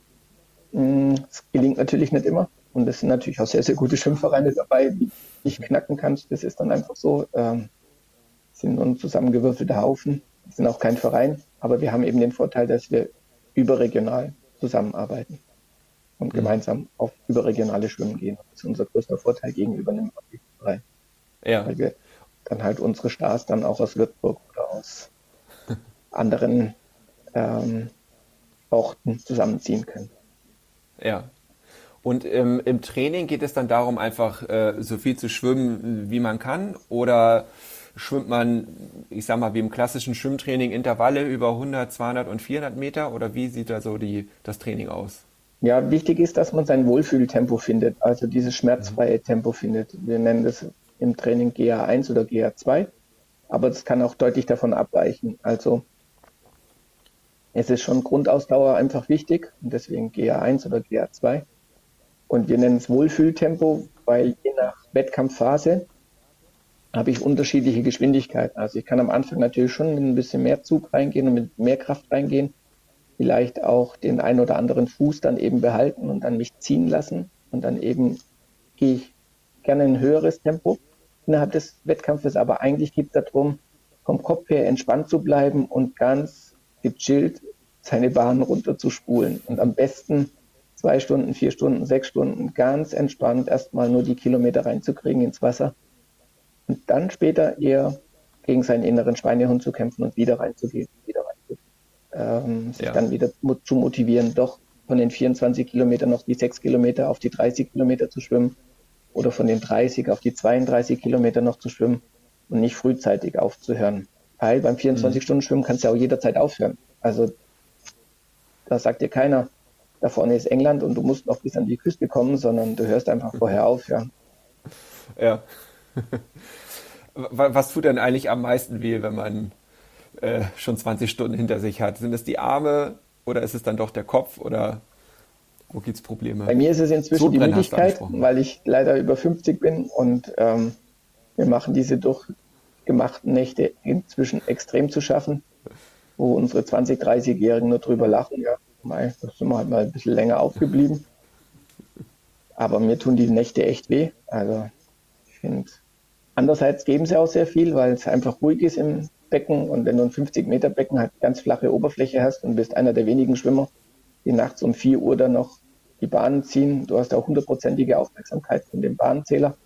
Es mm, gelingt natürlich nicht immer, und es sind natürlich auch sehr, sehr gute Schwimmvereine dabei, die ich knacken kannst. Das ist dann einfach so. Ähm, sind ein zusammengewürfelter Haufen, sind auch kein Verein, aber wir haben eben den Vorteil, dass wir überregional zusammenarbeiten und mhm. gemeinsam auf überregionale Schwimmen gehen. Das ist unser größter Vorteil gegenüber einem Verein. Ja. Weil wir dann halt unsere Stars dann auch aus Würzburg oder aus anderen ähm, Orten zusammenziehen können. Ja, und ähm, im Training geht es dann darum, einfach äh, so viel zu schwimmen, wie man kann? Oder schwimmt man, ich sag mal, wie im klassischen Schwimmtraining Intervalle über 100, 200 und 400 Meter? Oder wie sieht da so die, das Training aus? Ja, wichtig ist, dass man sein Wohlfühltempo findet, also dieses schmerzfreie Tempo findet. Wir nennen das im Training GA1 oder GA2, aber das kann auch deutlich davon abweichen. Also es ist schon Grundausdauer einfach wichtig und deswegen GA1 oder GA2. Und wir nennen es Wohlfühltempo, weil je nach Wettkampfphase habe ich unterschiedliche Geschwindigkeiten. Also ich kann am Anfang natürlich schon mit ein bisschen mehr Zug reingehen und mit mehr Kraft reingehen. Vielleicht auch den einen oder anderen Fuß dann eben behalten und dann mich ziehen lassen. Und dann eben gehe ich gerne ein höheres Tempo innerhalb des Wettkampfes. Aber eigentlich geht es darum, vom Kopf her entspannt zu bleiben und ganz gechillt seine Bahn runterzuspulen. Und am besten zwei Stunden, vier Stunden, sechs Stunden ganz entspannt erstmal nur die Kilometer reinzukriegen ins Wasser und dann später eher gegen seinen inneren Schweinehund zu kämpfen und wieder reinzugehen, wieder reinzugehen. Ähm, sich ja. dann wieder zu motivieren, doch von den 24 Kilometern noch die sechs Kilometer auf die 30 Kilometer zu schwimmen oder von den 30 auf die 32 Kilometer noch zu schwimmen und nicht frühzeitig aufzuhören. Weil beim 24-Stunden-Schwimmen mhm. kannst du ja auch jederzeit aufhören. Also da sagt dir keiner, da vorne ist England und du musst noch bis an die Küste kommen, sondern du hörst einfach vorher auf. Ja. ja. Was tut denn eigentlich am meisten weh, wenn man äh, schon 20 Stunden hinter sich hat? Sind es die Arme oder ist es dann doch der Kopf oder wo gibt es Probleme? Bei mir ist es inzwischen die Müdigkeit, weil ich leider über 50 bin und ähm, wir machen diese durchgemachten Nächte inzwischen extrem zu schaffen, wo unsere 20-, 30-Jährigen nur drüber lachen. Ja, mei, da sind wir halt mal ein bisschen länger aufgeblieben. Aber mir tun die Nächte echt weh. Also ich finde, andererseits geben sie auch sehr viel, weil es einfach ruhig ist im Becken und wenn du ein 50 Meter Becken halt ganz flache Oberfläche hast und bist einer der wenigen Schwimmer, die nachts um 4 Uhr dann noch die Bahnen ziehen, du hast auch hundertprozentige Aufmerksamkeit von dem Bahnzähler.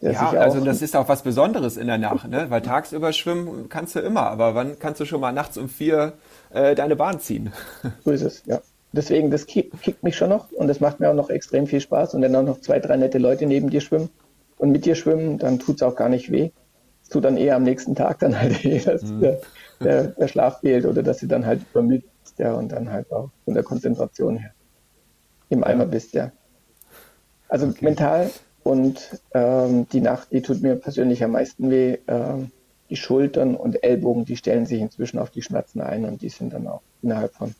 Ja, also das ist auch was Besonderes in der Nacht, ne? weil tagsüber schwimmen kannst du immer, aber wann kannst du schon mal nachts um vier äh, deine Bahn ziehen? So ist es, ja. Deswegen, das kickt mich schon noch und das macht mir auch noch extrem viel Spaß. Und wenn auch noch zwei, drei nette Leute neben dir schwimmen und mit dir schwimmen, dann tut es auch gar nicht weh. Es tut dann eher am nächsten Tag dann halt eh, dass mhm. der, der, der, Schlaf fehlt oder dass du dann halt übermüdet bist ja, und dann halt auch von der Konzentration her im Eimer bist, ja. Also okay. mental und ähm, die Nacht, die tut mir persönlich am meisten weh. Ähm, die Schultern und Ellbogen, die stellen sich inzwischen auf die Schmerzen ein und die sind dann auch innerhalb von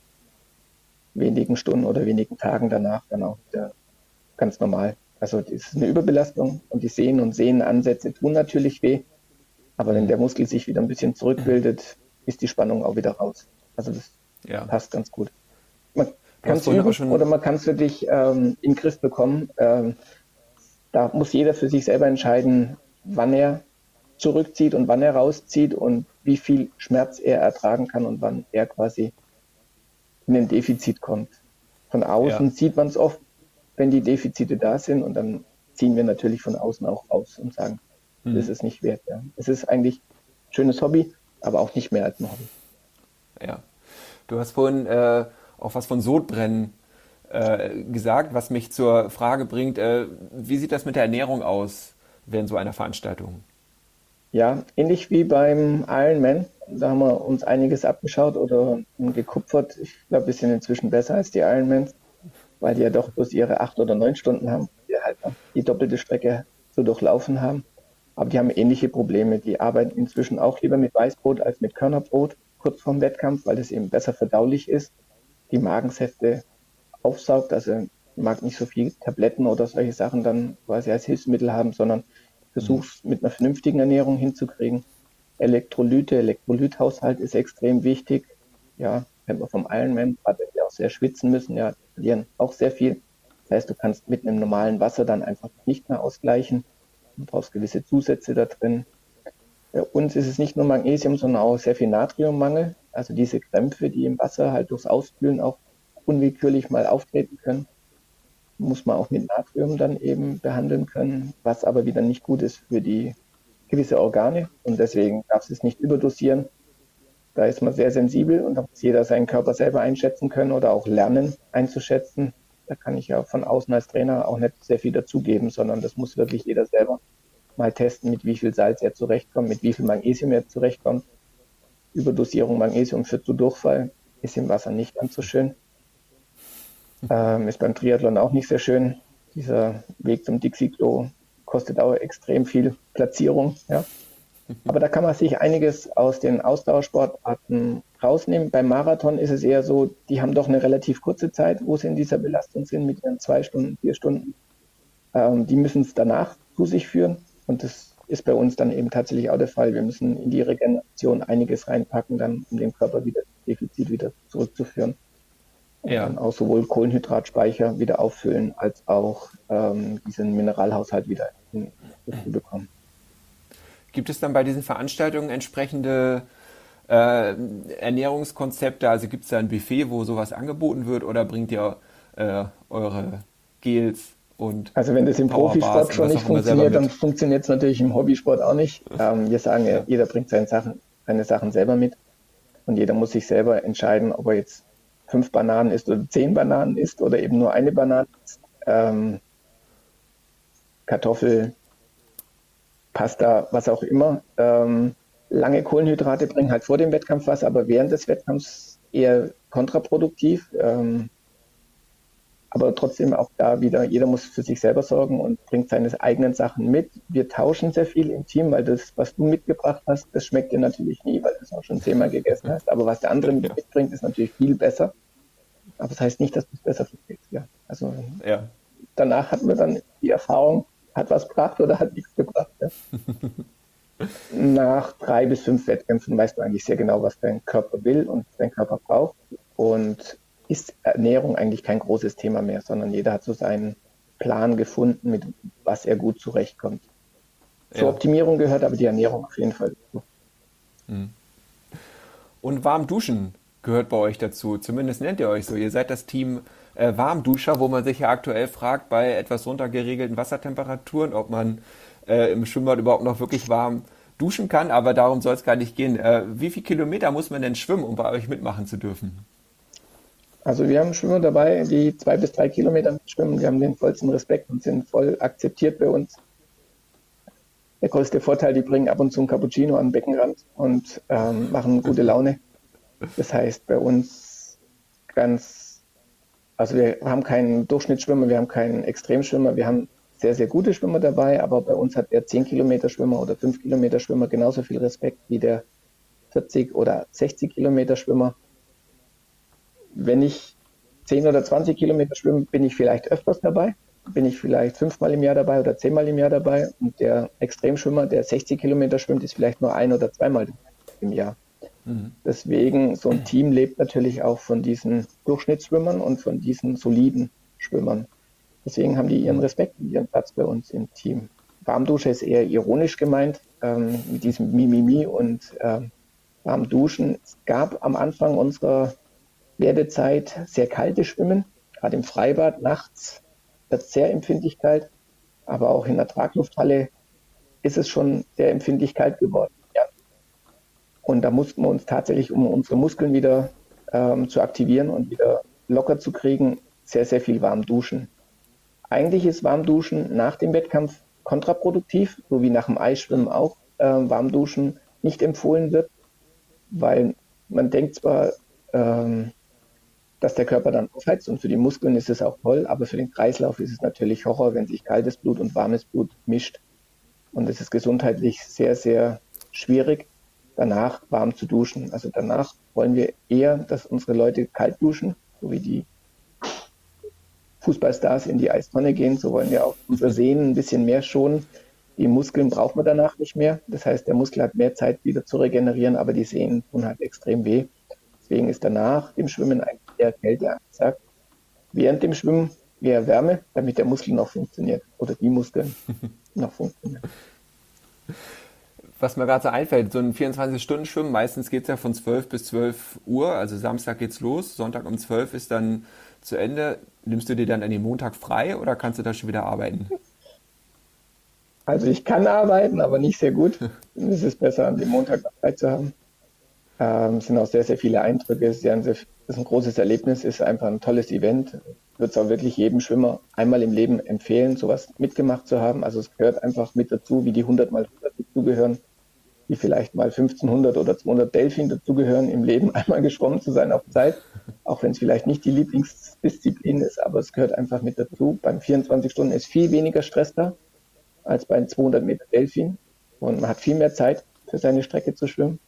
wenigen Stunden oder wenigen Tagen danach dann auch wieder ganz normal. Also das ist eine Überbelastung und die Sehnen und Sehnenansätze tun natürlich weh, aber wenn der Muskel sich wieder ein bisschen zurückbildet, ist die Spannung auch wieder raus. Also das ja. passt ganz gut. Man kann es üben oder man kann es für dich ähm, in den Griff bekommen. Ähm, da muss jeder für sich selber entscheiden, wann er zurückzieht und wann er rauszieht und wie viel Schmerz er ertragen kann und wann er quasi in ein Defizit kommt. Von außen ja. sieht man es oft, wenn die Defizite da sind und dann ziehen wir natürlich von außen auch raus und sagen, mhm. das ist nicht wert. Ja. Es ist eigentlich ein schönes Hobby, aber auch nicht mehr als ein Hobby. Ja. Du hast vorhin äh, auch was von Sodbrennen äh, gesagt, was mich zur Frage bringt, äh, wie sieht das mit der Ernährung aus während so einer Veranstaltung? Ja, ähnlich wie beim Ironman. Da haben wir uns einiges abgeschaut oder gekupfert. Ich glaube, wir sind inzwischen besser als die Ironmans, weil die ja doch bloß ihre acht oder neun Stunden haben, die halt die doppelte Strecke zu durchlaufen haben. Aber die haben ähnliche Probleme. Die arbeiten inzwischen auch lieber mit Weißbrot als mit Körnerbrot kurz vorm Wettkampf, weil das eben besser verdaulich ist. Die Magensäfte aufsaugt. Also mag nicht so viel Tabletten oder solche Sachen dann quasi als Hilfsmittel haben, sondern versuch's mit einer vernünftigen Ernährung hinzukriegen. Elektrolyte, Elektrolythaushalt ist extrem wichtig. Ja, wenn wir vom Ironman, gerade wenn wir auch sehr schwitzen müssen, ja, verlieren auch sehr viel. Das heißt, du kannst mit einem normalen Wasser dann einfach nicht mehr ausgleichen. Du brauchst gewisse Zusätze da drin. Bei uns ist es nicht nur Magnesium, sondern auch sehr viel Natriummangel. Also diese Krämpfe, die im Wasser halt durchs Auskühlen auch unwillkürlich mal auftreten können, muss man auch mit Natrium dann eben behandeln können, was aber wieder nicht gut ist für die gewisse Organe und deswegen darf es nicht überdosieren. Da ist man sehr sensibel und da muss jeder seinen Körper selber einschätzen können oder auch lernen einzuschätzen. Da kann ich ja von außen als Trainer auch nicht sehr viel dazugeben, sondern das muss wirklich jeder selber mal testen, mit wie viel Salz er zurechtkommt, mit wie viel Magnesium er zurechtkommt. Überdosierung Magnesium führt zu Durchfall, ist im Wasser nicht ganz so schön. Ähm, ist beim Triathlon auch nicht sehr schön. Dieser Weg zum Dixie-Klo kostet auch extrem viel Platzierung. Ja. Aber da kann man sich einiges aus den Ausdauersportarten rausnehmen. Beim Marathon ist es eher so, die haben doch eine relativ kurze Zeit, wo sie in dieser Belastung sind, mit ihren zwei Stunden, vier Stunden. Ähm, die müssen es danach zu sich führen. Und das ist bei uns dann eben tatsächlich auch der Fall. Wir müssen in die Regeneration einiges reinpacken, dann um den Körper wieder Defizit wieder zurückzuführen ja. auch sowohl Kohlenhydratspeicher wieder auffüllen, als auch ähm, diesen Mineralhaushalt wieder in, in bekommen. Gibt es dann bei diesen Veranstaltungen entsprechende äh, Ernährungskonzepte? Also gibt es da ein Buffet, wo sowas angeboten wird oder bringt ihr äh, eure Gels und Also wenn das im Profisport schon nicht funktioniert, dann funktioniert es natürlich im Hobbysport auch nicht. Ähm, wir sagen, ja. jeder bringt seine Sachen, seine Sachen selber mit und jeder muss sich selber entscheiden, ob er jetzt fünf Bananen isst oder zehn Bananen isst oder eben nur eine Banane isst. Ähm, Kartoffel, Pasta, was auch immer. Ähm, lange Kohlenhydrate bringen halt vor dem Wettkampf was, aber während des Wettkampfs eher kontraproduktiv. Ähm, aber trotzdem auch da wieder, jeder muss für sich selber sorgen und bringt seine eigenen Sachen mit. Wir tauschen sehr viel im Team, weil das, was du mitgebracht hast, das schmeckt dir natürlich nie, weil du es auch schon zehnmal gegessen hast. Aber was der andere mitbringt, ist natürlich viel besser. Aber das heißt nicht, dass du es besser verträgst. Ja. Also ja. danach hatten wir dann die Erfahrung, hat was gebracht oder hat nichts gebracht. Ja. Nach drei bis fünf Wettkämpfen weißt du eigentlich sehr genau, was dein Körper will und dein Körper braucht. Und ist Ernährung eigentlich kein großes Thema mehr, sondern jeder hat so seinen Plan gefunden, mit was er gut zurechtkommt. Zur ja. Optimierung gehört aber die Ernährung auf jeden Fall dazu. Hm. Und warm duschen gehört bei euch dazu. Zumindest nennt ihr euch so. Ihr seid das Team äh, Warmduscher, wo man sich ja aktuell fragt, bei etwas runtergeregelten Wassertemperaturen, ob man äh, im Schwimmbad überhaupt noch wirklich warm duschen kann. Aber darum soll es gar nicht gehen. Äh, wie viele Kilometer muss man denn schwimmen, um bei euch mitmachen zu dürfen? Also wir haben Schwimmer dabei, die zwei bis drei Kilometer schwimmen. Die haben den vollsten Respekt und sind voll akzeptiert bei uns. Der größte Vorteil, die bringen ab und zu ein Cappuccino den Beckenrand und ähm, machen gute Laune. Das heißt, bei uns ganz, also wir haben keinen Durchschnittsschwimmer, wir haben keinen Extremschwimmer, wir haben sehr, sehr gute Schwimmer dabei, aber bei uns hat der 10 Kilometer Schwimmer oder 5 Kilometer Schwimmer genauso viel Respekt wie der 40 oder 60 Kilometer Schwimmer wenn ich 10 oder 20 Kilometer schwimme, bin ich vielleicht öfters dabei, bin ich vielleicht fünfmal im Jahr dabei oder zehnmal im Jahr dabei. Und der Extremschwimmer, der 60 Kilometer schwimmt, ist vielleicht nur ein oder zweimal im Jahr. Mhm. Deswegen, so ein Team lebt natürlich auch von diesen Durchschnittsschwimmern und von diesen soliden Schwimmern. Deswegen haben die ihren Respekt und ihren Platz bei uns im Team. Warmdusche ist eher ironisch gemeint, ähm, mit diesem Mimimi und ähm, Warmduschen. Es gab am Anfang unserer Werdezeit sehr kaltes Schwimmen, gerade im Freibad nachts wird sehr empfindlich kalt, aber auch in der Traglufthalle ist es schon sehr empfindlich kalt geworden. Ja. Und da mussten wir uns tatsächlich, um unsere Muskeln wieder ähm, zu aktivieren und wieder locker zu kriegen, sehr, sehr viel warm duschen. Eigentlich ist Warmduschen nach dem Wettkampf kontraproduktiv, so wie nach dem Eisschwimmen auch äh, Warmduschen nicht empfohlen wird, weil man denkt zwar, ähm, dass der Körper dann aufheizt und für die Muskeln ist es auch toll, aber für den Kreislauf ist es natürlich Horror, wenn sich kaltes Blut und warmes Blut mischt. Und es ist gesundheitlich sehr, sehr schwierig, danach warm zu duschen. Also danach wollen wir eher, dass unsere Leute kalt duschen, so wie die Fußballstars in die Eistonne gehen, so wollen wir auch unsere Sehnen ein bisschen mehr schonen. Die Muskeln brauchen wir danach nicht mehr. Das heißt, der Muskel hat mehr Zeit wieder zu regenerieren, aber die Sehnen tun halt extrem weh. Deswegen ist danach dem Schwimmen eigentlich eher Kälte angesagt. Während dem Schwimmen eher Wärme, damit der Muskel noch funktioniert oder die Muskeln noch funktionieren. Was mir gerade so einfällt, so ein 24-Stunden-Schwimmen, meistens geht es ja von 12 bis 12 Uhr, also Samstag geht's los, Sonntag um 12 ist dann zu Ende. Nimmst du dir dann an den Montag frei oder kannst du da schon wieder arbeiten? Also ich kann arbeiten, aber nicht sehr gut. Es ist besser, an dem Montag frei zu haben. Ähm, sind auch sehr, sehr viele Eindrücke. Es ist, ein, sehr, ist ein großes Erlebnis, ist einfach ein tolles Event. Würde es auch wirklich jedem Schwimmer einmal im Leben empfehlen, sowas mitgemacht zu haben. Also es gehört einfach mit dazu, wie die 100 mal 100 dazugehören, wie vielleicht mal 1500 oder 200 Delfin dazugehören, im Leben einmal geschwommen zu sein auf Zeit. Auch wenn es vielleicht nicht die Lieblingsdisziplin ist, aber es gehört einfach mit dazu. Beim 24 Stunden ist viel weniger Stress da als bei 200 Meter Delfin und man hat viel mehr Zeit für seine Strecke zu schwimmen.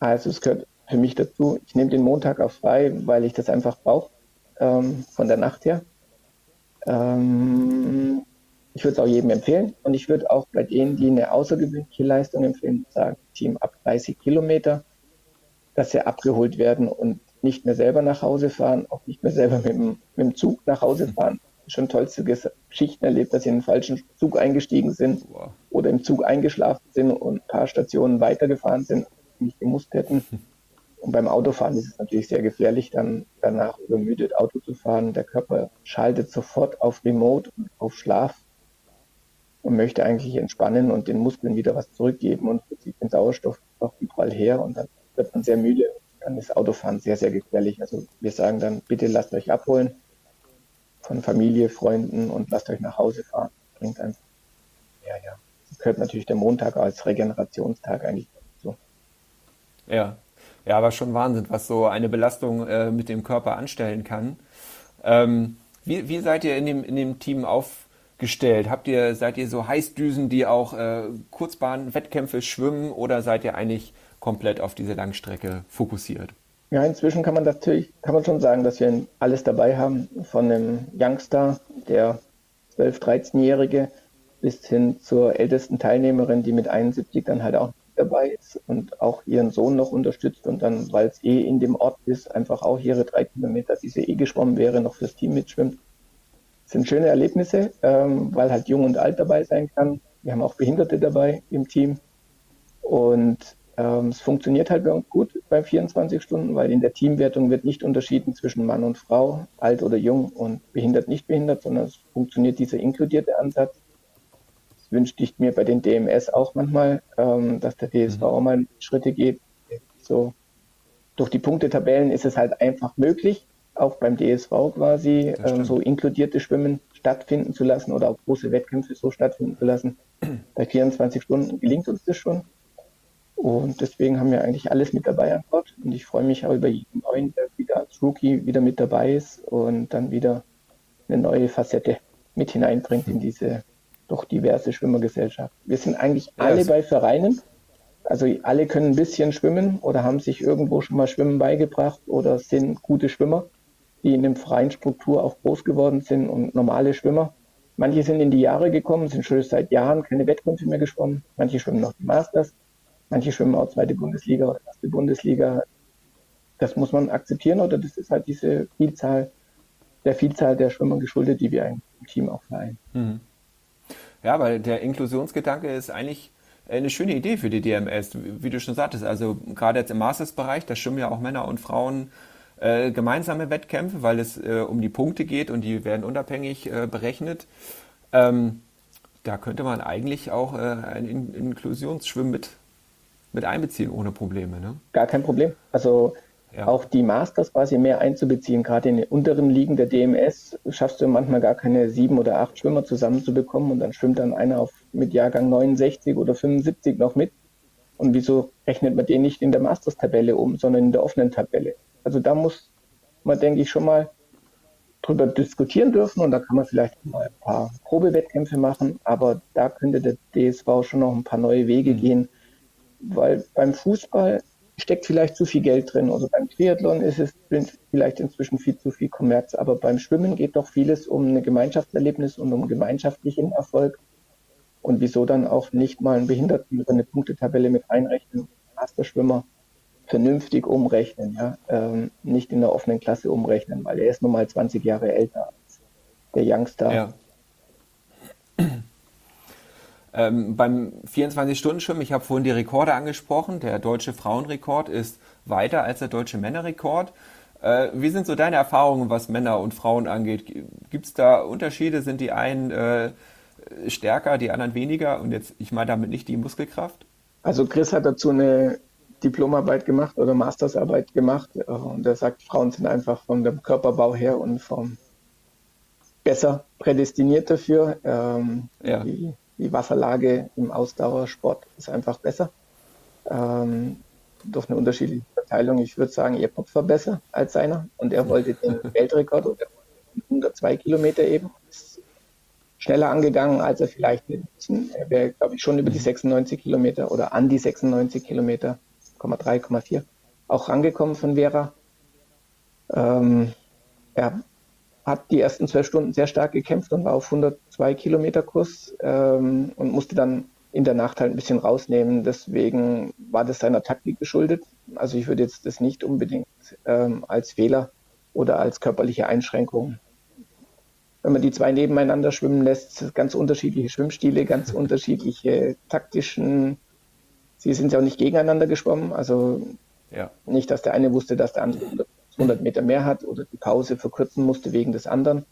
Also es gehört für mich dazu. Ich nehme den Montag auch frei, weil ich das einfach brauche ähm, von der Nacht her. Ähm, ich würde es auch jedem empfehlen und ich würde auch bei denen, die eine außergewöhnliche Leistung empfehlen, sagen, Team ab 30 Kilometer, dass sie abgeholt werden und nicht mehr selber nach Hause fahren, auch nicht mehr selber mit dem, mit dem Zug nach Hause fahren. Schon tollste Geschichten erlebt, dass sie in den falschen Zug eingestiegen sind wow. oder im Zug eingeschlafen sind und ein paar Stationen weitergefahren sind, nicht gemusst hätten. Und beim Autofahren ist es natürlich sehr gefährlich, dann danach übermüdet Auto zu fahren. Der Körper schaltet sofort auf Remote und auf Schlaf und möchte eigentlich entspannen und den Muskeln wieder was zurückgeben und zieht den Sauerstoff auch überall her und dann wird man sehr müde. Dann ist Autofahren sehr, sehr gefährlich. Also wir sagen dann, bitte lasst euch abholen von Familie, Freunden und lasst euch nach Hause fahren. Bringt einfach. Ja, ja. Das gehört natürlich der Montag als Regenerationstag eigentlich. Ja, ja, aber schon Wahnsinn, was so eine Belastung äh, mit dem Körper anstellen kann. Ähm, wie, wie seid ihr in dem, in dem Team aufgestellt? Habt ihr, seid ihr so Heißdüsen, die auch äh, Kurzbahn-Wettkämpfe schwimmen oder seid ihr eigentlich komplett auf diese Langstrecke fokussiert? Ja, inzwischen kann man natürlich, kann man schon sagen, dass wir alles dabei haben, von einem Youngster, der 12-, 13-Jährige, bis hin zur ältesten Teilnehmerin, die mit 71 dann halt auch dabei ist und auch ihren Sohn noch unterstützt und dann, weil es eh in dem Ort ist, einfach auch ihre drei Kilometer, die sie eh geschwommen wäre, noch fürs Team mitschwimmt. Das sind schöne Erlebnisse, ähm, weil halt jung und alt dabei sein kann. Wir haben auch Behinderte dabei im Team und ähm, es funktioniert halt gut bei 24 Stunden, weil in der Teamwertung wird nicht unterschieden zwischen Mann und Frau, alt oder jung und behindert, nicht behindert, sondern es funktioniert dieser inkludierte Ansatz wünschte ich mir bei den DMS auch manchmal, ähm, dass der DSV mhm. auch mal Schritte geht. So durch die Punktetabellen ist es halt einfach möglich, auch beim DSV quasi ähm, so inkludierte Schwimmen stattfinden zu lassen oder auch große Wettkämpfe so stattfinden zu lassen. Bei 24 Stunden gelingt uns das schon. Und deswegen haben wir eigentlich alles mit dabei an Bord. Und ich freue mich auch über jeden neuen, der wieder als Rookie wieder mit dabei ist und dann wieder eine neue Facette mit hineinbringt in diese doch diverse Schwimmergesellschaften. Wir sind eigentlich alle also. bei Vereinen. Also alle können ein bisschen schwimmen oder haben sich irgendwo schon mal Schwimmen beigebracht oder sind gute Schwimmer, die in der Vereinsstruktur auch groß geworden sind und normale Schwimmer. Manche sind in die Jahre gekommen, sind schon seit Jahren keine Wettkämpfe mehr geschwommen. Manche schwimmen noch die Masters. Manche schwimmen auch zweite Bundesliga oder erste Bundesliga. Das muss man akzeptieren oder das ist halt diese Vielzahl, der Vielzahl der Schwimmer geschuldet, die wir im Team auch vereinen. Mhm. Ja, weil der Inklusionsgedanke ist eigentlich eine schöne Idee für die DMS, wie du schon sagtest. Also gerade jetzt im Masters-Bereich, da schwimmen ja auch Männer und Frauen äh, gemeinsame Wettkämpfe, weil es äh, um die Punkte geht und die werden unabhängig äh, berechnet. Ähm, da könnte man eigentlich auch äh, ein In Inklusionsschwimmen mit, mit einbeziehen ohne Probleme. Ne? Gar kein Problem. Also ja. auch die Masters quasi mehr einzubeziehen. Gerade in den unteren Ligen der DMS schaffst du manchmal gar keine sieben oder acht Schwimmer zusammenzubekommen und dann schwimmt dann einer auf, mit Jahrgang 69 oder 75 noch mit. Und wieso rechnet man den nicht in der Masters-Tabelle um, sondern in der offenen Tabelle? Also da muss man, denke ich, schon mal drüber diskutieren dürfen und da kann man vielleicht mal ein paar Probewettkämpfe machen, aber da könnte der DSV schon noch ein paar neue Wege mhm. gehen, weil beim Fußball steckt vielleicht zu viel Geld drin. Also beim Triathlon ist es vielleicht inzwischen viel zu viel Kommerz, aber beim Schwimmen geht doch vieles um ein Gemeinschaftserlebnis und um gemeinschaftlichen Erfolg. Und wieso dann auch nicht mal einen Behinderten über eine Punktetabelle mit einrechnen, Masterschwimmer vernünftig umrechnen, ja, ähm, nicht in der offenen Klasse umrechnen, weil er ist nun mal 20 Jahre älter als der Youngster. Ja. Ähm, beim 24-Stunden-Schwimmen, ich habe vorhin die Rekorde angesprochen, der deutsche Frauenrekord ist weiter als der deutsche Männerrekord. Äh, wie sind so deine Erfahrungen, was Männer und Frauen angeht? Gibt es da Unterschiede? Sind die einen äh, stärker, die anderen weniger? Und jetzt, ich meine damit nicht die Muskelkraft? Also Chris hat dazu eine Diplomarbeit gemacht oder Mastersarbeit gemacht äh, und er sagt, Frauen sind einfach von dem Körperbau her und vom besser prädestiniert dafür. Ähm, ja. Die die Wasserlage im Ausdauersport ist einfach besser. Ähm, durch eine unterschiedliche Verteilung. Ich würde sagen, ihr Kopf war besser als seiner und er wollte den Weltrekord oder 102 Kilometer eben. Ist schneller angegangen, als er vielleicht will. Er wäre, glaube ich, schon über die 96 Kilometer oder an die 96 Kilometer, 3,4 auch rangekommen von Vera. Ähm, er hat die ersten zwölf Stunden sehr stark gekämpft und war auf 102 Kilometer Kurs ähm, und musste dann in der Nacht halt ein bisschen rausnehmen. Deswegen war das seiner Taktik geschuldet. Also ich würde jetzt das nicht unbedingt ähm, als Fehler oder als körperliche Einschränkung. Wenn man die zwei nebeneinander schwimmen lässt, ganz unterschiedliche Schwimmstile, ganz unterschiedliche taktischen. Sie sind ja auch nicht gegeneinander geschwommen. Also Ja. Nicht, dass der eine wusste, dass der andere 100 Meter mehr hat oder die Pause verkürzen musste wegen des anderen.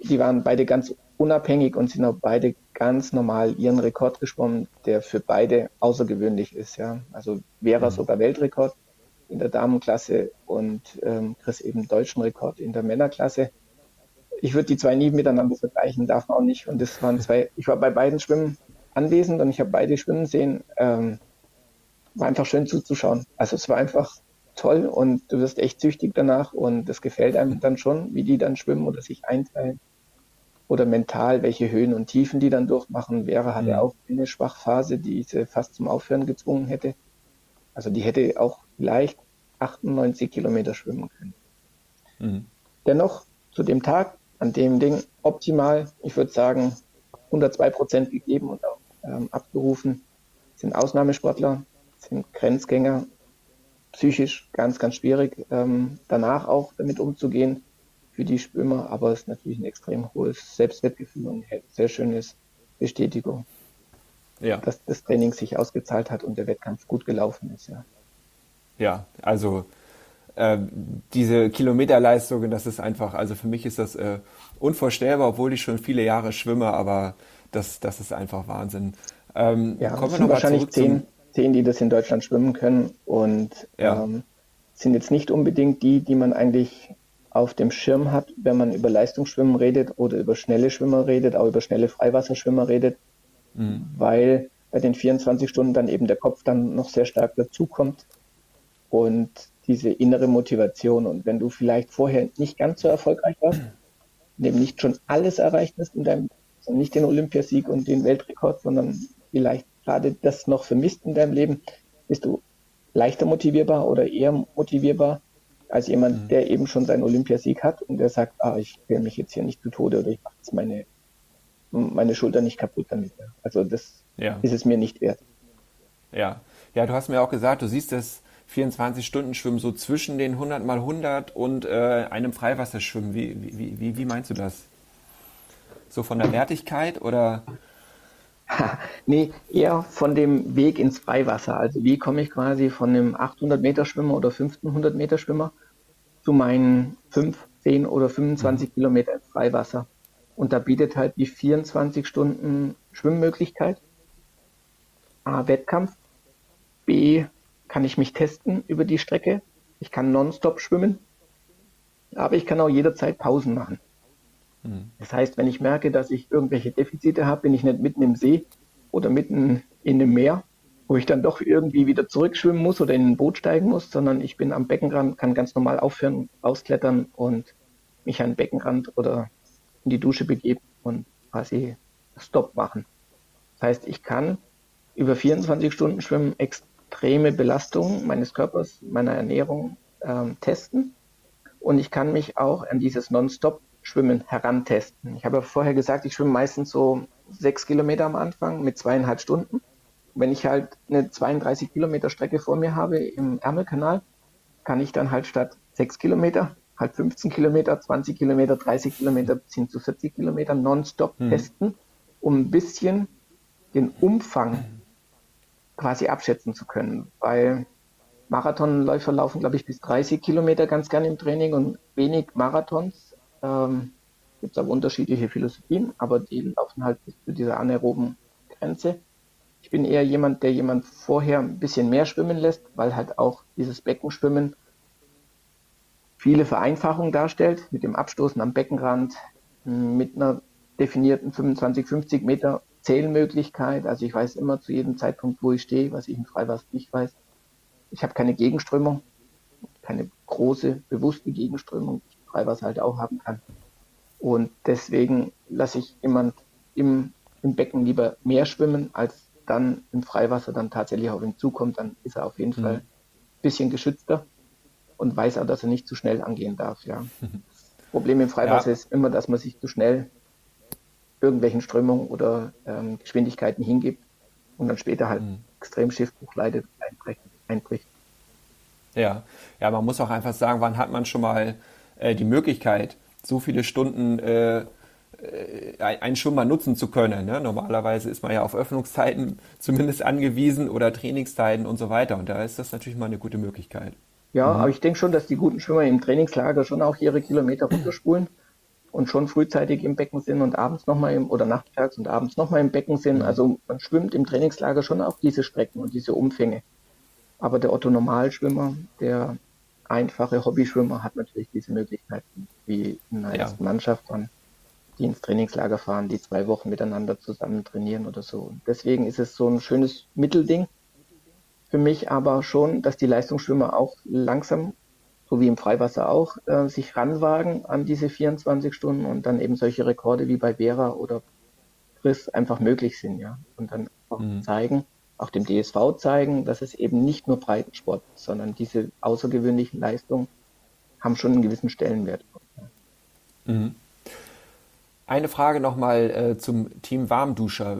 Die waren beide ganz unabhängig und sind auch beide ganz normal ihren Rekord geschwommen, der für beide außergewöhnlich ist. Ja. Also Vera mhm. sogar Weltrekord in der Damenklasse und ähm, Chris eben deutschen Rekord in der Männerklasse. Ich würde die zwei nie miteinander vergleichen, darf man auch nicht. Und das waren zwei, ich war bei beiden Schwimmen anwesend und ich habe beide schwimmen sehen. Ähm, war einfach schön zuzuschauen. Also es war einfach toll und du wirst echt süchtig danach und es gefällt einem dann schon, wie die dann schwimmen oder sich einteilen oder mental, welche Höhen und Tiefen die dann durchmachen. Vera hatte ja. auch eine Schwachphase, die sie fast zum Aufhören gezwungen hätte. Also die hätte auch vielleicht 98 Kilometer schwimmen können. Mhm. Dennoch zu dem Tag, an dem Ding optimal, ich würde sagen 102 Prozent gegeben und auch ähm, abgerufen, sind Ausnahmesportler, sind Grenzgänger, psychisch ganz, ganz schwierig, ähm, danach auch damit umzugehen für die Schwimmer, aber es ist natürlich ein extrem hohes Selbstwertgefühl und eine sehr schöne Bestätigung, ja. dass das Training sich ausgezahlt hat und der Wettkampf gut gelaufen ist. Ja, ja also äh, diese Kilometerleistungen, das ist einfach, also für mich ist das äh, unvorstellbar, obwohl ich schon viele Jahre schwimme, aber das, das ist einfach Wahnsinn. Ähm, ja, kommen wir noch wahrscheinlich zehn, zehn, die das in Deutschland schwimmen können und ja. ähm, sind jetzt nicht unbedingt die, die man eigentlich auf dem Schirm hat, wenn man über Leistungsschwimmen redet oder über schnelle Schwimmer redet, auch über schnelle Freiwasserschwimmer redet, mhm. weil bei den 24 Stunden dann eben der Kopf dann noch sehr stark dazukommt und diese innere Motivation. Und wenn du vielleicht vorher nicht ganz so erfolgreich warst, eben nicht schon alles erreicht hast in deinem, also nicht den Olympiasieg und den Weltrekord, sondern vielleicht gerade das noch vermisst in deinem Leben, bist du leichter motivierbar oder eher motivierbar als jemand, mhm. der eben schon seinen Olympiasieg hat und der sagt, ah, ich quäle mich jetzt hier nicht zu Tode oder ich mache jetzt meine, meine Schulter nicht kaputt damit. Also das ja. ist es mir nicht wert. Ja. ja, du hast mir auch gesagt, du siehst das 24-Stunden-Schwimmen so zwischen den 100 mal 100 und äh, einem Freiwasserschwimmen. Wie, wie, wie, wie meinst du das? So von der Wertigkeit oder? nee, eher von dem Weg ins Freiwasser. Also wie komme ich quasi von einem 800 Meter Schwimmer oder 1500 Meter Schwimmer zu meinen 5, 10 oder 25 mhm. Kilometer ins Freiwasser. Und da bietet halt die 24 Stunden Schwimmmöglichkeit. A, Wettkampf. B, kann ich mich testen über die Strecke. Ich kann nonstop schwimmen. Aber ich kann auch jederzeit Pausen machen. Mhm. Das heißt, wenn ich merke, dass ich irgendwelche Defizite habe, bin ich nicht mitten im See oder mitten in dem Meer, wo ich dann doch irgendwie wieder zurückschwimmen muss oder in ein Boot steigen muss, sondern ich bin am Beckenrand, kann ganz normal aufhören, ausklettern und mich an den Beckenrand oder in die Dusche begeben und quasi Stopp machen. Das heißt, ich kann über 24 Stunden Schwimmen extreme Belastungen meines Körpers, meiner Ernährung ähm, testen und ich kann mich auch an dieses Non-Stop Schwimmen herantesten. Ich habe ja vorher gesagt, ich schwimme meistens so sechs Kilometer am Anfang mit zweieinhalb Stunden. Wenn ich halt eine 32 Kilometer Strecke vor mir habe im Ärmelkanal, kann ich dann halt statt sechs Kilometer halt 15 Kilometer, 20 Kilometer, 30 Kilometer bis hin zu 40 Kilometer nonstop mhm. testen, um ein bisschen den Umfang quasi abschätzen zu können. Weil Marathonläufer laufen, glaube ich, bis 30 Kilometer ganz gern im Training und wenig Marathons ähm, Gibt es aber unterschiedliche Philosophien, aber die laufen halt bis zu dieser anaeroben Grenze. Ich bin eher jemand, der jemand vorher ein bisschen mehr schwimmen lässt, weil halt auch dieses Beckenschwimmen viele Vereinfachungen darstellt, mit dem Abstoßen am Beckenrand, mit einer definierten 25, 50 Meter Zählmöglichkeit. Also ich weiß immer zu jedem Zeitpunkt, wo ich stehe, was ich im Freiwasser nicht weiß. Ich habe keine Gegenströmung, keine große, bewusste Gegenströmung. Freiwasser halt auch haben kann. Und deswegen lasse ich jemand im, im Becken lieber mehr schwimmen, als dann im Freiwasser dann tatsächlich auf ihn zukommt. Dann ist er auf jeden mhm. Fall ein bisschen geschützter und weiß auch, dass er nicht zu schnell angehen darf. Ja. Das Problem im Freiwasser ja. ist immer, dass man sich zu schnell irgendwelchen Strömungen oder ähm, Geschwindigkeiten hingibt und dann später halt mhm. extrem Schiffbruch leidet, einbricht. einbricht. Ja, ja, man muss auch einfach sagen, wann hat man schon mal äh, die Möglichkeit, so viele Stunden äh, äh, einen Schwimmer nutzen zu können. Ne? Normalerweise ist man ja auf Öffnungszeiten zumindest angewiesen oder Trainingszeiten und so weiter. Und da ist das natürlich mal eine gute Möglichkeit. Ja, mhm. aber ich denke schon, dass die guten Schwimmer im Trainingslager schon auch ihre Kilometer runterspulen und schon frühzeitig im Becken sind und abends nochmal im, oder nachmittags und abends nochmal im Becken sind. Mhm. Also man schwimmt im Trainingslager schon auch diese Strecken und diese Umfänge. Aber der Otto Normalschwimmer, der einfache Hobbyschwimmer hat natürlich diese Möglichkeiten, wie in einer ja. Mannschaft von die ins Trainingslager fahren, die zwei Wochen miteinander zusammen trainieren oder so. Und deswegen ist es so ein schönes Mittelding für mich, aber schon, dass die Leistungsschwimmer auch langsam, so wie im Freiwasser auch, äh, sich ranwagen an diese 24 Stunden und dann eben solche Rekorde wie bei Vera oder Chris einfach möglich sind, ja. Und dann auch mhm. zeigen, auch dem DSV zeigen, dass es eben nicht nur Breitensport sondern diese außergewöhnlichen Leistungen haben schon einen gewissen Stellenwert. Mhm. Eine Frage nochmal äh, zum Team Warmduscher.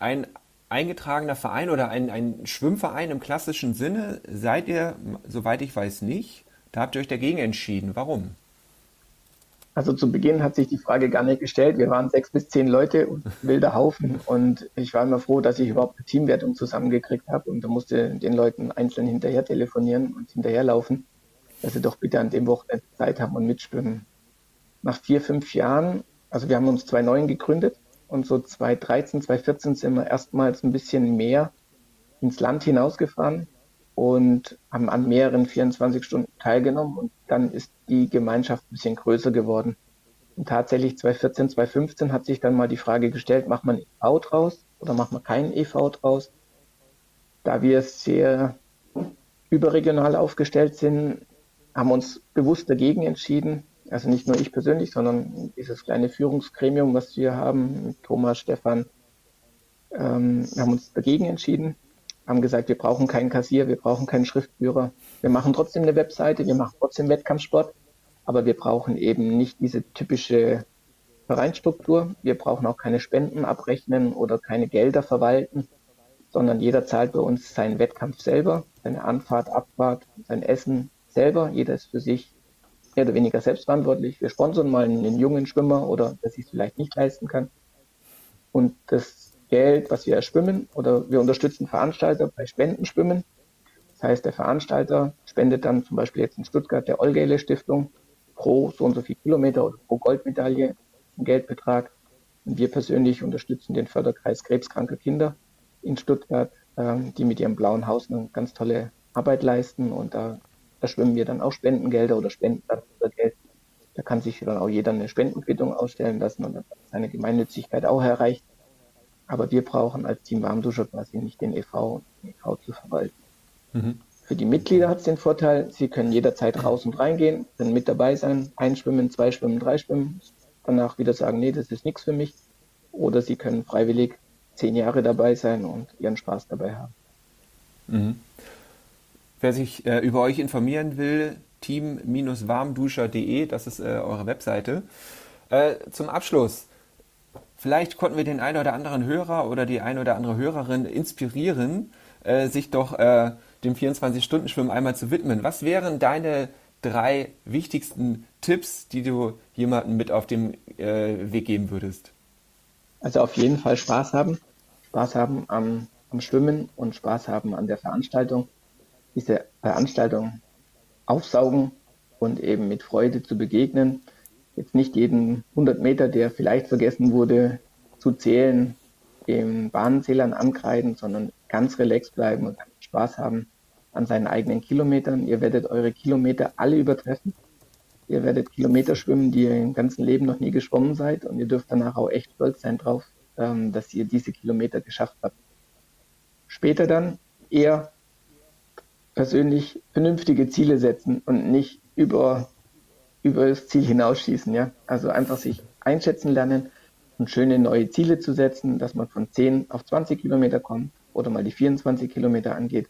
Ein eingetragener Verein oder ein, ein Schwimmverein im klassischen Sinne seid ihr, soweit ich weiß, nicht. Da habt ihr euch dagegen entschieden. Warum? Also zu Beginn hat sich die Frage gar nicht gestellt. Wir waren sechs bis zehn Leute und wilder Haufen und ich war immer froh, dass ich überhaupt eine Teamwertung zusammengekriegt habe und da musste den Leuten einzeln hinterher telefonieren und hinterherlaufen, dass sie doch bitte an dem Wochenende Zeit haben und mitschwimmen. Nach vier, fünf Jahren also wir haben uns 2009 gegründet und so 2013, 2014 sind wir erstmals ein bisschen mehr ins Land hinausgefahren und haben an mehreren 24 Stunden teilgenommen und dann ist die Gemeinschaft ein bisschen größer geworden. Und tatsächlich 2014, 2015 hat sich dann mal die Frage gestellt, macht man EV draus oder macht man keinen EV draus? Da wir sehr überregional aufgestellt sind, haben uns bewusst dagegen entschieden, also nicht nur ich persönlich, sondern dieses kleine Führungsgremium, was wir haben, Thomas, Stefan, ähm, haben uns dagegen entschieden, haben gesagt, wir brauchen keinen Kassier, wir brauchen keinen Schriftführer. Wir machen trotzdem eine Webseite, wir machen trotzdem Wettkampfsport, aber wir brauchen eben nicht diese typische Vereinsstruktur. Wir brauchen auch keine Spenden abrechnen oder keine Gelder verwalten, sondern jeder zahlt bei uns seinen Wettkampf selber, seine Anfahrt, Abfahrt, sein Essen selber. Jeder ist für sich mehr oder weniger selbstverantwortlich. Wir sponsern mal einen jungen Schwimmer oder der sich vielleicht nicht leisten kann. Und das Geld, was wir erschwimmen, oder wir unterstützen Veranstalter bei Spendenschwimmen. Das heißt, der Veranstalter spendet dann zum Beispiel jetzt in Stuttgart der Olgele Stiftung pro so und so viel Kilometer oder pro Goldmedaille einen Geldbetrag. Und wir persönlich unterstützen den Förderkreis krebskranker Kinder in Stuttgart, ähm, die mit ihrem blauen Haus eine ganz tolle Arbeit leisten. Und da da schwimmen wir dann auch Spendengelder oder Spenden oder Geld. Da kann sich dann auch jeder eine Spendenquittung ausstellen lassen und dann seine Gemeinnützigkeit auch erreicht. Aber wir brauchen als Team Warmduscher quasi nicht den EV, den EV zu verwalten. Mhm. Für die Mitglieder hat es den Vorteil, sie können jederzeit raus und reingehen, können mit dabei sein, einschwimmen, zwei schwimmen, drei schwimmen, danach wieder sagen, nee, das ist nichts für mich. Oder sie können freiwillig zehn Jahre dabei sein und ihren Spaß dabei haben. Mhm. Wer sich äh, über euch informieren will, team-warmduscher.de, das ist äh, eure Webseite. Äh, zum Abschluss, vielleicht konnten wir den einen oder anderen Hörer oder die eine oder andere Hörerin inspirieren, äh, sich doch äh, dem 24-Stunden-Schwimmen einmal zu widmen. Was wären deine drei wichtigsten Tipps, die du jemandem mit auf dem äh, Weg geben würdest? Also auf jeden Fall Spaß haben. Spaß haben am, am Schwimmen und Spaß haben an der Veranstaltung diese Veranstaltung aufsaugen und eben mit Freude zu begegnen. Jetzt nicht jeden 100 Meter, der vielleicht vergessen wurde, zu zählen, den Bahnenzählern ankreiden, sondern ganz relaxed bleiben und Spaß haben an seinen eigenen Kilometern. Ihr werdet eure Kilometer alle übertreffen. Ihr werdet Kilometer schwimmen, die ihr im ganzen Leben noch nie geschwommen seid und ihr dürft danach auch echt stolz sein drauf, ähm, dass ihr diese Kilometer geschafft habt. Später dann eher persönlich vernünftige Ziele setzen und nicht über, über das Ziel hinausschießen. Ja? Also einfach sich einschätzen lernen und schöne neue Ziele zu setzen, dass man von 10 auf 20 Kilometer kommt oder mal die 24 Kilometer angeht,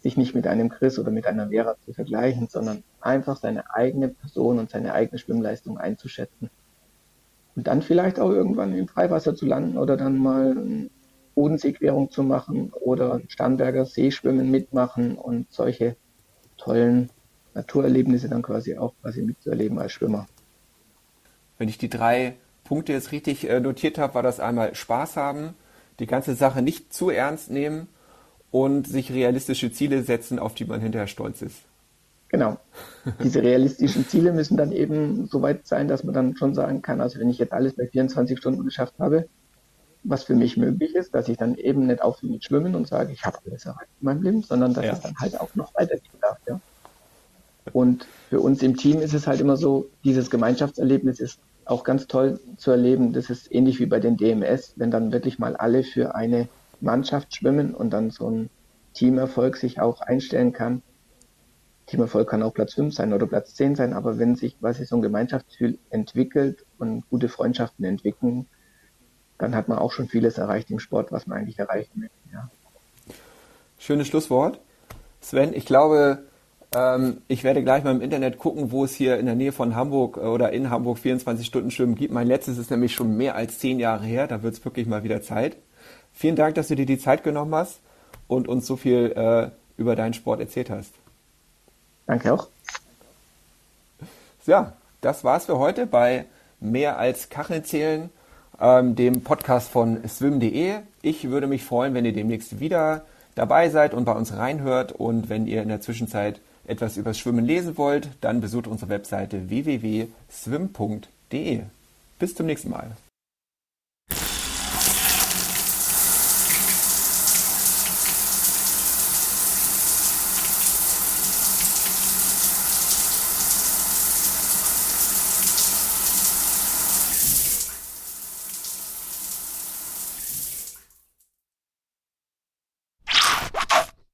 sich nicht mit einem Chris oder mit einer Vera zu vergleichen, sondern einfach seine eigene Person und seine eigene Schwimmleistung einzuschätzen. Und dann vielleicht auch irgendwann im Freiwasser zu landen oder dann mal Bodenseequerung zu machen oder Starnberger Seeschwimmen mitmachen und solche tollen Naturerlebnisse dann quasi auch quasi mitzuerleben als Schwimmer. Wenn ich die drei Punkte jetzt richtig äh, notiert habe, war das einmal Spaß haben, die ganze Sache nicht zu ernst nehmen und sich realistische Ziele setzen, auf die man hinterher stolz ist. Genau. Diese realistischen Ziele müssen dann eben so weit sein, dass man dann schon sagen kann, also wenn ich jetzt alles bei 24 Stunden geschafft habe, was für mich möglich ist, dass ich dann eben nicht aufhöre mit Schwimmen und sage, ich habe alles erreicht in meinem Leben, sondern dass ja. es dann halt auch noch weitergehen darf. Ja. Und für uns im Team ist es halt immer so, dieses Gemeinschaftserlebnis ist auch ganz toll zu erleben. Das ist ähnlich wie bei den DMS, wenn dann wirklich mal alle für eine Mannschaft schwimmen und dann so ein Teamerfolg sich auch einstellen kann. Teamerfolg kann auch Platz 5 sein oder Platz 10 sein, aber wenn sich quasi so ein Gemeinschaftsgefühl entwickelt und gute Freundschaften entwickeln, dann hat man auch schon vieles erreicht im Sport, was man eigentlich erreichen möchte. Ja. Schönes Schlusswort. Sven, ich glaube, ähm, ich werde gleich mal im Internet gucken, wo es hier in der Nähe von Hamburg äh, oder in Hamburg 24 Stunden Schwimmen gibt. Mein letztes ist nämlich schon mehr als zehn Jahre her. Da wird es wirklich mal wieder Zeit. Vielen Dank, dass du dir die Zeit genommen hast und uns so viel äh, über deinen Sport erzählt hast. Danke auch. Ja, das war's für heute bei Mehr als Kacheln zählen, ähm, dem Podcast von swim.de. Ich würde mich freuen, wenn ihr demnächst wieder dabei seid und bei uns reinhört und wenn ihr in der Zwischenzeit etwas übers Schwimmen lesen wollt, dann besucht unsere Webseite www.swim.de. Bis zum nächsten Mal.